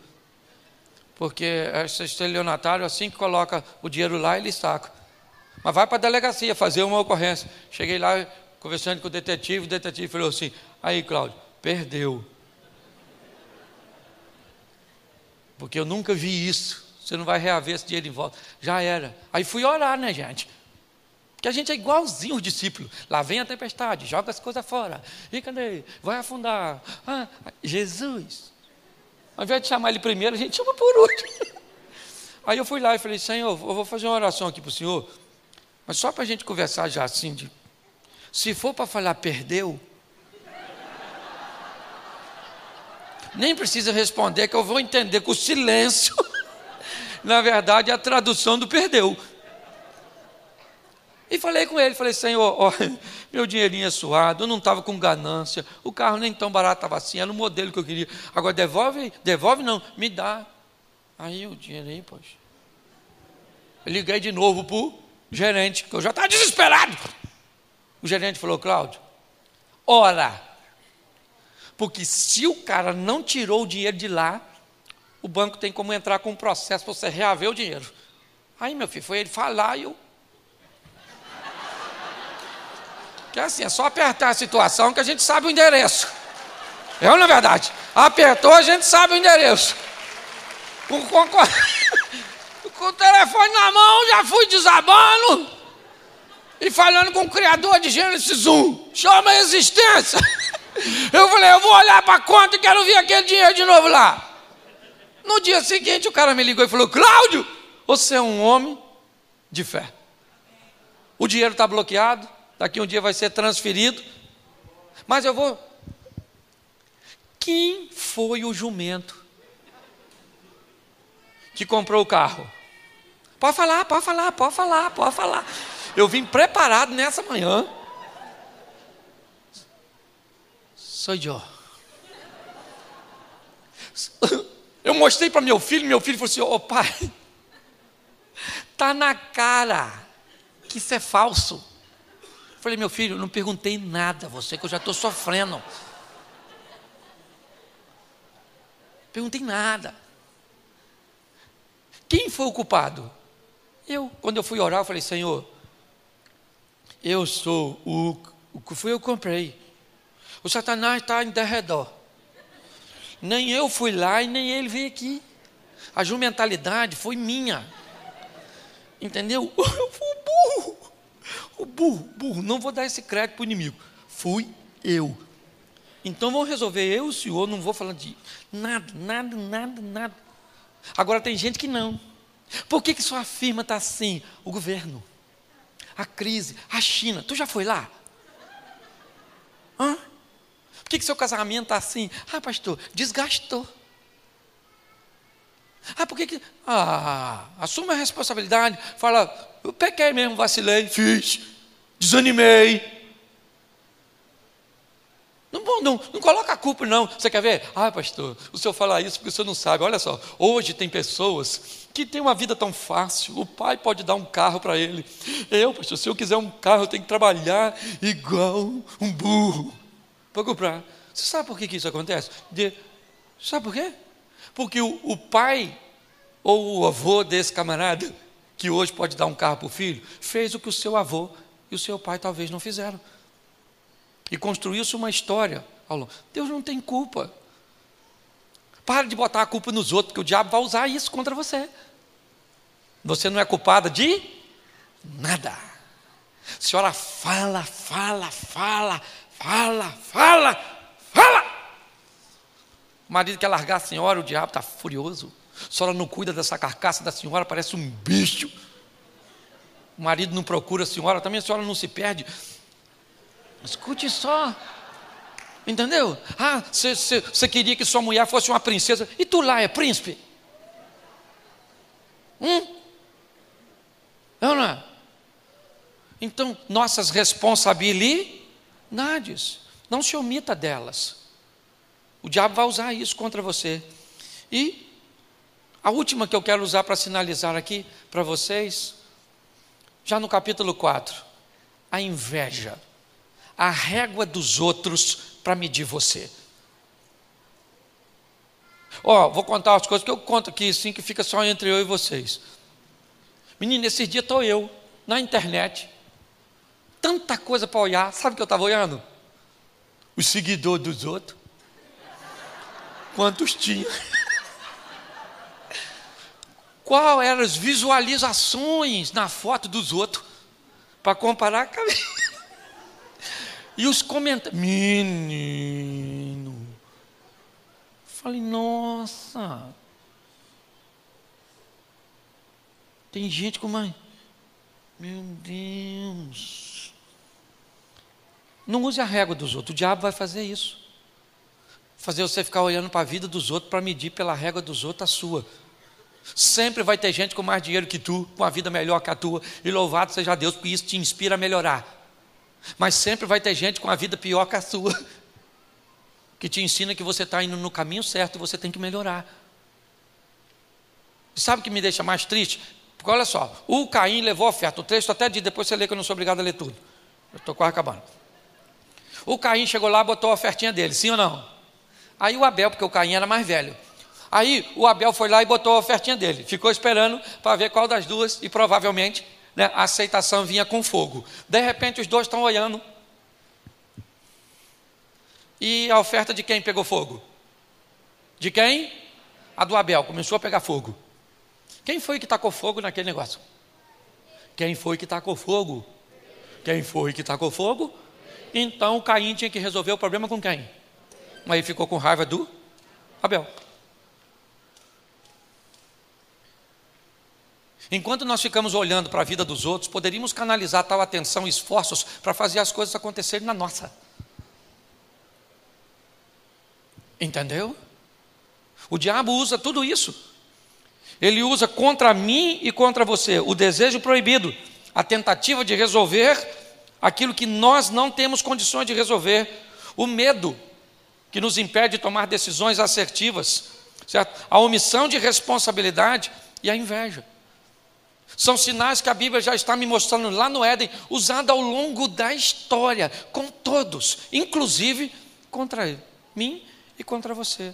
Porque esse estelionatário, assim que coloca o dinheiro lá, ele saca. Mas vai para a delegacia fazer uma ocorrência. Cheguei lá, conversando com o detetive, o detetive falou assim: aí, Cláudio, perdeu. Porque eu nunca vi isso. Você não vai reaver esse dinheiro de volta. Já era. Aí fui orar, né, gente? Porque a gente é igualzinho os discípulos. Lá vem a tempestade, joga as coisas fora. E cadê? Vai afundar. Ah, Jesus. Ao invés de chamar ele primeiro, a gente chama por último. Aí eu fui lá e falei, Senhor, eu vou fazer uma oração aqui para o Senhor. Mas só para a gente conversar já assim, de, se for para falar perdeu, nem precisa responder, que eu vou entender com o silêncio. Na verdade, é a tradução do perdeu. E falei com ele, falei, Senhor, ó, meu dinheirinho é suado, eu não estava com ganância, o carro nem tão barato estava assim, era o modelo que eu queria. Agora devolve, devolve não, me dá. Aí o dinheirinho, poxa. Eu liguei de novo para o gerente, que eu já estava desesperado. O gerente falou, Cláudio, ora, porque se o cara não tirou o dinheiro de lá, o banco tem como entrar com um processo para você reaver o dinheiro. Aí, meu filho, foi ele falar e eu. Que é assim, é só apertar a situação que a gente sabe o endereço. É ou não é verdade? Apertou, a gente sabe o endereço. Com, com, com, com o telefone na mão, já fui desabando e falando com o criador de Gênesis 1. Chama a existência. Eu falei, eu vou olhar para a conta e quero ver aquele dinheiro de novo lá. No dia seguinte, o cara me ligou e falou: Cláudio, você é um homem de fé. O dinheiro está bloqueado, daqui um dia vai ser transferido, mas eu vou. Quem foi o jumento que comprou o carro? Pode falar, pode falar, pode falar, pode falar. Eu vim preparado nessa manhã. Sou eu. Eu mostrei para meu filho, meu filho falou assim: Ô oh, pai, tá na cara que isso é falso. Eu falei, meu filho, não perguntei nada a você, que eu já estou sofrendo. Perguntei nada. Quem foi o culpado? Eu, quando eu fui orar, eu falei, Senhor, eu sou o, o que foi eu comprei. O Satanás está em derredor. Nem eu fui lá e nem ele veio aqui. A jumentalidade foi minha. Entendeu? Eu fui burro. O burro, burro. Não vou dar esse crédito para o inimigo. Fui eu. Então vamos resolver eu e o senhor. Não vou falar de nada, nada, nada, nada. Agora tem gente que não. Por que, que sua firma está assim? O governo. A crise, a China. Tu já foi lá? Hã? Por que, que seu casamento está assim? Ah, pastor, desgastou. Ah, por que que... Ah, assume a responsabilidade. Fala, eu pequei mesmo, vacilei, fiz, desanimei. Não, não, não coloca a culpa, não. Você quer ver? Ah, pastor, o senhor fala isso porque o senhor não sabe. Olha só, hoje tem pessoas que têm uma vida tão fácil. O pai pode dar um carro para ele. Eu, pastor, se eu quiser um carro, eu tenho que trabalhar igual um burro para comprar. Você sabe por que, que isso acontece? De, sabe por quê? Porque o, o pai ou o avô desse camarada, que hoje pode dar um carro para o filho, fez o que o seu avô e o seu pai talvez não fizeram. E construiu-se uma história. Deus não tem culpa. Para de botar a culpa nos outros, porque o diabo vai usar isso contra você. Você não é culpada de nada. A senhora fala, fala, fala, fala, fala, fala. O marido quer largar a senhora, o diabo está furioso. A senhora não cuida dessa carcaça da senhora, parece um bicho. O marido não procura a senhora, também a senhora não se perde. Escute só. Entendeu? Ah, você queria que sua mulher fosse uma princesa. E tu lá é príncipe? Hum? Não, não é? Então, nossas responsabilidades, não se omita delas. O diabo vai usar isso contra você. E a última que eu quero usar para sinalizar aqui para vocês, já no capítulo 4, a inveja a régua dos outros para medir você. Ó, oh, vou contar as coisas que eu conto aqui, sim, que fica só entre eu e vocês. Menino, esse dia estou eu, na internet, tanta coisa para olhar, sabe o que eu estava olhando? Os seguidores dos outros. Quantos tinha? Qual eram as visualizações na foto dos outros? Para comparar com a. E os comentários. Menino. Falei, nossa. Tem gente com mais. Meu Deus. Não use a régua dos outros. O diabo vai fazer isso. Fazer você ficar olhando para a vida dos outros para medir pela régua dos outros a sua. Sempre vai ter gente com mais dinheiro que tu, com a vida melhor que a tua. E louvado seja Deus, porque isso te inspira a melhorar. Mas sempre vai ter gente com a vida pior que a sua, que te ensina que você está indo no caminho certo e você tem que melhorar. E sabe o que me deixa mais triste? Porque olha só, o Caim levou a oferta. O texto até diz, depois você lê que eu não sou obrigado a ler tudo. Eu estou quase acabando. O Caim chegou lá, botou a ofertinha dele, sim ou não? Aí o Abel, porque o Caim era mais velho. Aí o Abel foi lá e botou a ofertinha dele. Ficou esperando para ver qual das duas, e provavelmente né, a aceitação vinha com fogo. De repente, os dois estão olhando. E a oferta de quem pegou fogo? De quem? A do Abel. Começou a pegar fogo. Quem foi que tacou fogo naquele negócio? Quem foi que tacou fogo? Quem foi que tacou fogo? Então Caim tinha que resolver o problema com quem? Aí ficou com raiva do Abel. Enquanto nós ficamos olhando para a vida dos outros, poderíamos canalizar tal atenção e esforços para fazer as coisas acontecerem na nossa. Entendeu? O diabo usa tudo isso. Ele usa contra mim e contra você o desejo proibido, a tentativa de resolver aquilo que nós não temos condições de resolver, o medo que nos impede de tomar decisões assertivas, certo? a omissão de responsabilidade e a inveja. São sinais que a Bíblia já está me mostrando lá no Éden, usado ao longo da história, com todos, inclusive contra mim e contra você.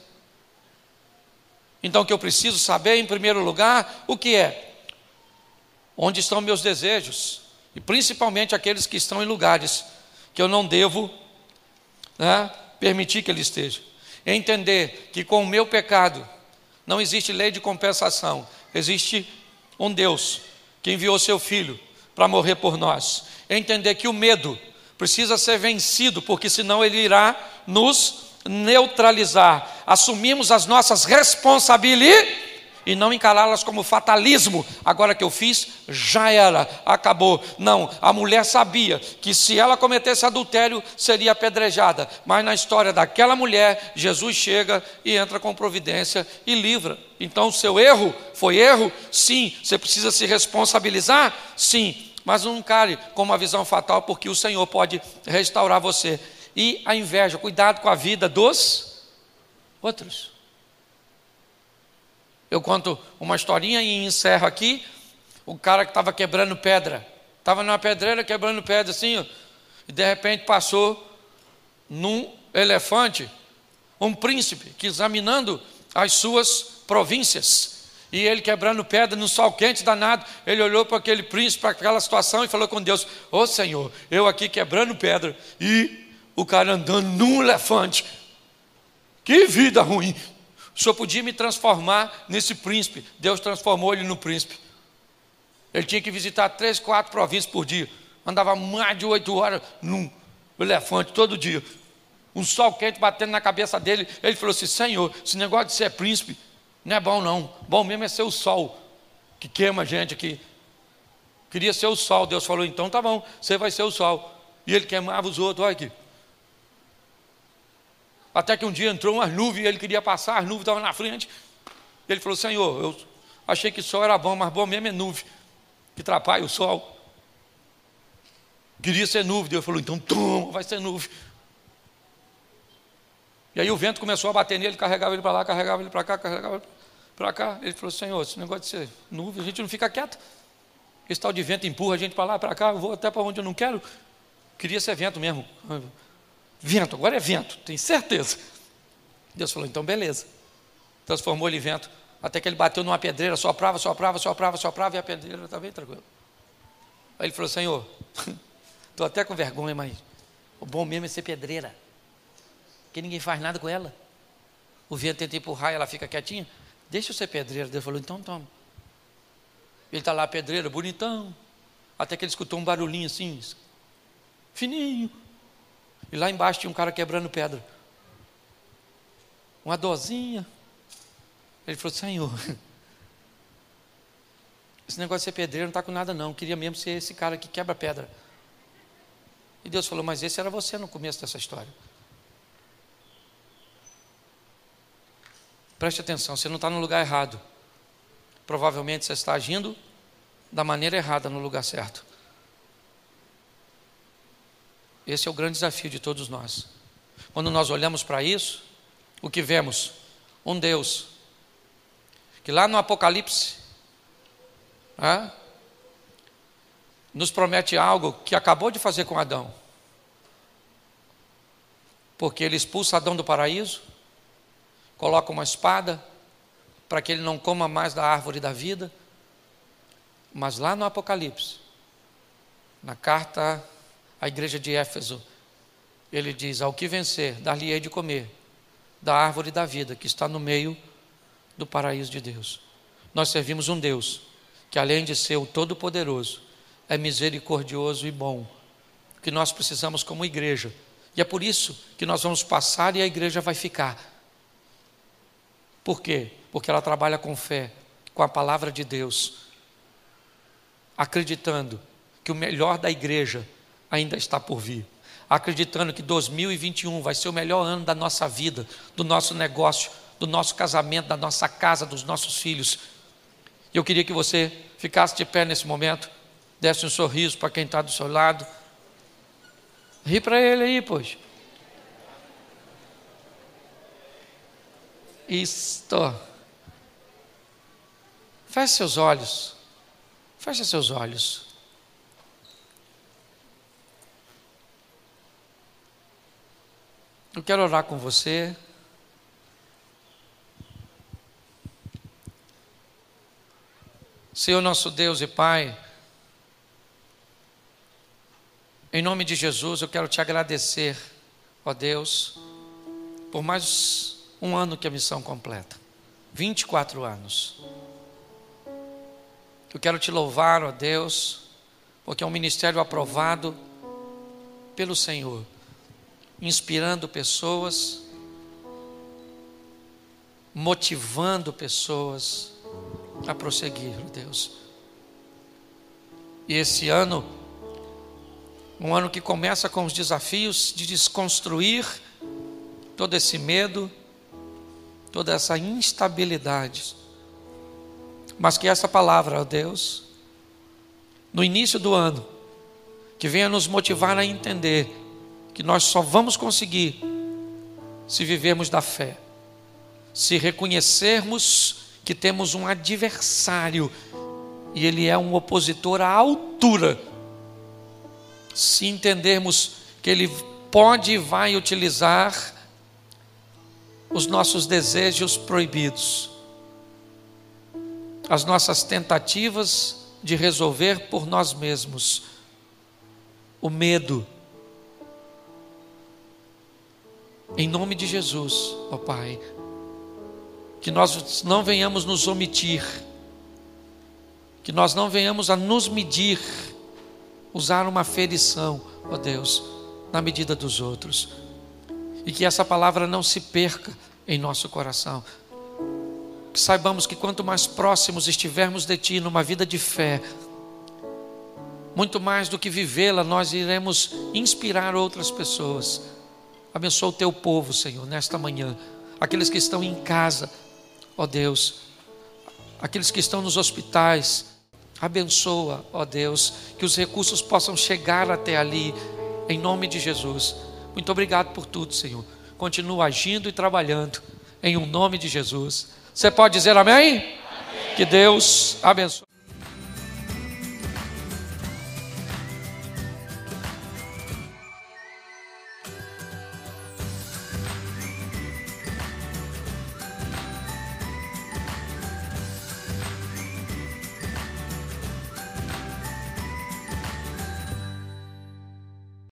Então o que eu preciso saber, em primeiro lugar, o que é? Onde estão meus desejos? E principalmente aqueles que estão em lugares que eu não devo né, permitir que ele esteja. Entender que com o meu pecado não existe lei de compensação, existe um Deus que enviou seu filho para morrer por nós. Entender que o medo precisa ser vencido, porque senão ele irá nos neutralizar. Assumimos as nossas responsabilidades e não encará-las como fatalismo. Agora que eu fiz, já era, acabou. Não, a mulher sabia que se ela cometesse adultério, seria apedrejada. Mas na história daquela mulher, Jesus chega e entra com providência e livra. Então, seu erro foi erro? Sim. Você precisa se responsabilizar? Sim. Mas não encare com uma visão fatal, porque o Senhor pode restaurar você. E a inveja, cuidado com a vida dos outros. Eu conto uma historinha e encerro aqui. O cara que estava quebrando pedra, estava numa pedreira quebrando pedra assim, ó, e de repente passou num elefante um príncipe que examinando as suas províncias. E ele quebrando pedra no sol quente danado, ele olhou para aquele príncipe, para aquela situação e falou com Deus: Ô oh, Senhor, eu aqui quebrando pedra e o cara andando num elefante. Que vida ruim! O senhor podia me transformar nesse príncipe. Deus transformou ele no príncipe. Ele tinha que visitar três, quatro províncias por dia. Andava mais de oito horas num elefante todo dia. Um sol quente batendo na cabeça dele. Ele falou assim: Senhor, esse negócio de ser príncipe não é bom, não. Bom mesmo é ser o sol que queima a gente aqui. Queria ser o sol. Deus falou: então tá bom, você vai ser o sol. E ele queimava os outros. Olha aqui. Até que um dia entrou umas nuvens e ele queria passar, as nuvens estavam na frente. Ele falou: Senhor, eu achei que o sol era bom, mas bom mesmo é nuvem, que atrapalha o sol. Queria ser nuvem. Deus falou: então toma, vai ser nuvem. E aí o vento começou a bater nele, carregava ele para lá, carregava ele para cá, carregava ele para cá. Ele falou: Senhor, esse negócio de ser nuvem, a gente não fica quieto. Esse tal de vento empurra a gente para lá, para cá, eu vou até para onde eu não quero. Queria ser vento mesmo. Vento, agora é vento, tem certeza. Deus falou, então beleza. Transformou ele em vento. Até que ele bateu numa pedreira, soprava, soprava, soprava, soprava, e a pedreira estava bem tranquila. Aí ele falou, Senhor, estou até com vergonha, mas o bom mesmo é ser pedreira. Porque ninguém faz nada com ela. O vento tenta empurrar e ela fica quietinha. Deixa eu ser pedreira. Deus falou, então toma. Ele está lá, pedreira, bonitão. Até que ele escutou um barulhinho assim, fininho. E lá embaixo tinha um cara quebrando pedra. Uma dozinha. Ele falou: Senhor, esse negócio de ser pedreiro não está com nada, não. Eu queria mesmo ser esse cara que quebra pedra. E Deus falou: Mas esse era você no começo dessa história. Preste atenção, você não está no lugar errado. Provavelmente você está agindo da maneira errada no lugar certo. Esse é o grande desafio de todos nós. Quando nós olhamos para isso, o que vemos? Um Deus que lá no Apocalipse nos promete algo que acabou de fazer com Adão. Porque ele expulsa Adão do paraíso, coloca uma espada para que ele não coma mais da árvore da vida. Mas lá no Apocalipse, na carta a igreja de Éfeso, ele diz: Ao que vencer, dar-lhe-ei de comer da árvore da vida que está no meio do paraíso de Deus. Nós servimos um Deus que, além de ser o Todo-Poderoso, é misericordioso e bom, que nós precisamos como igreja. E é por isso que nós vamos passar e a igreja vai ficar. Por quê? Porque ela trabalha com fé, com a palavra de Deus, acreditando que o melhor da igreja ainda está por vir. Acreditando que 2021 vai ser o melhor ano da nossa vida, do nosso negócio, do nosso casamento, da nossa casa, dos nossos filhos. Eu queria que você ficasse de pé nesse momento, desse um sorriso para quem está do seu lado. Ri para ele aí, pois. Isto. Feche seus olhos. Feche seus olhos. Eu quero orar com você. Senhor nosso Deus e Pai, em nome de Jesus eu quero te agradecer, ó Deus, por mais um ano que a missão completa 24 anos. Eu quero te louvar, ó Deus, porque é um ministério aprovado pelo Senhor inspirando pessoas, motivando pessoas, a prosseguir, Deus. E esse ano, um ano que começa com os desafios de desconstruir todo esse medo, toda essa instabilidade. Mas que essa palavra, ó Deus, no início do ano, que venha nos motivar a entender que nós só vamos conseguir se vivermos da fé, se reconhecermos que temos um adversário e ele é um opositor à altura, se entendermos que ele pode e vai utilizar os nossos desejos proibidos, as nossas tentativas de resolver por nós mesmos, o medo. Em nome de Jesus, ó Pai, que nós não venhamos nos omitir, que nós não venhamos a nos medir, usar uma ferição, ó Deus, na medida dos outros, e que essa palavra não se perca em nosso coração. Que saibamos que quanto mais próximos estivermos de Ti numa vida de fé, muito mais do que vivê-la, nós iremos inspirar outras pessoas. Abençoa o Teu povo, Senhor, nesta manhã, aqueles que estão em casa ó Deus, aqueles que estão nos hospitais, abençoa, ó Deus, que os recursos possam chegar até ali, em nome de Jesus. Muito obrigado por tudo, Senhor. Continua agindo e trabalhando, em um nome de Jesus. Você pode dizer amém? amém. Que Deus abençoe.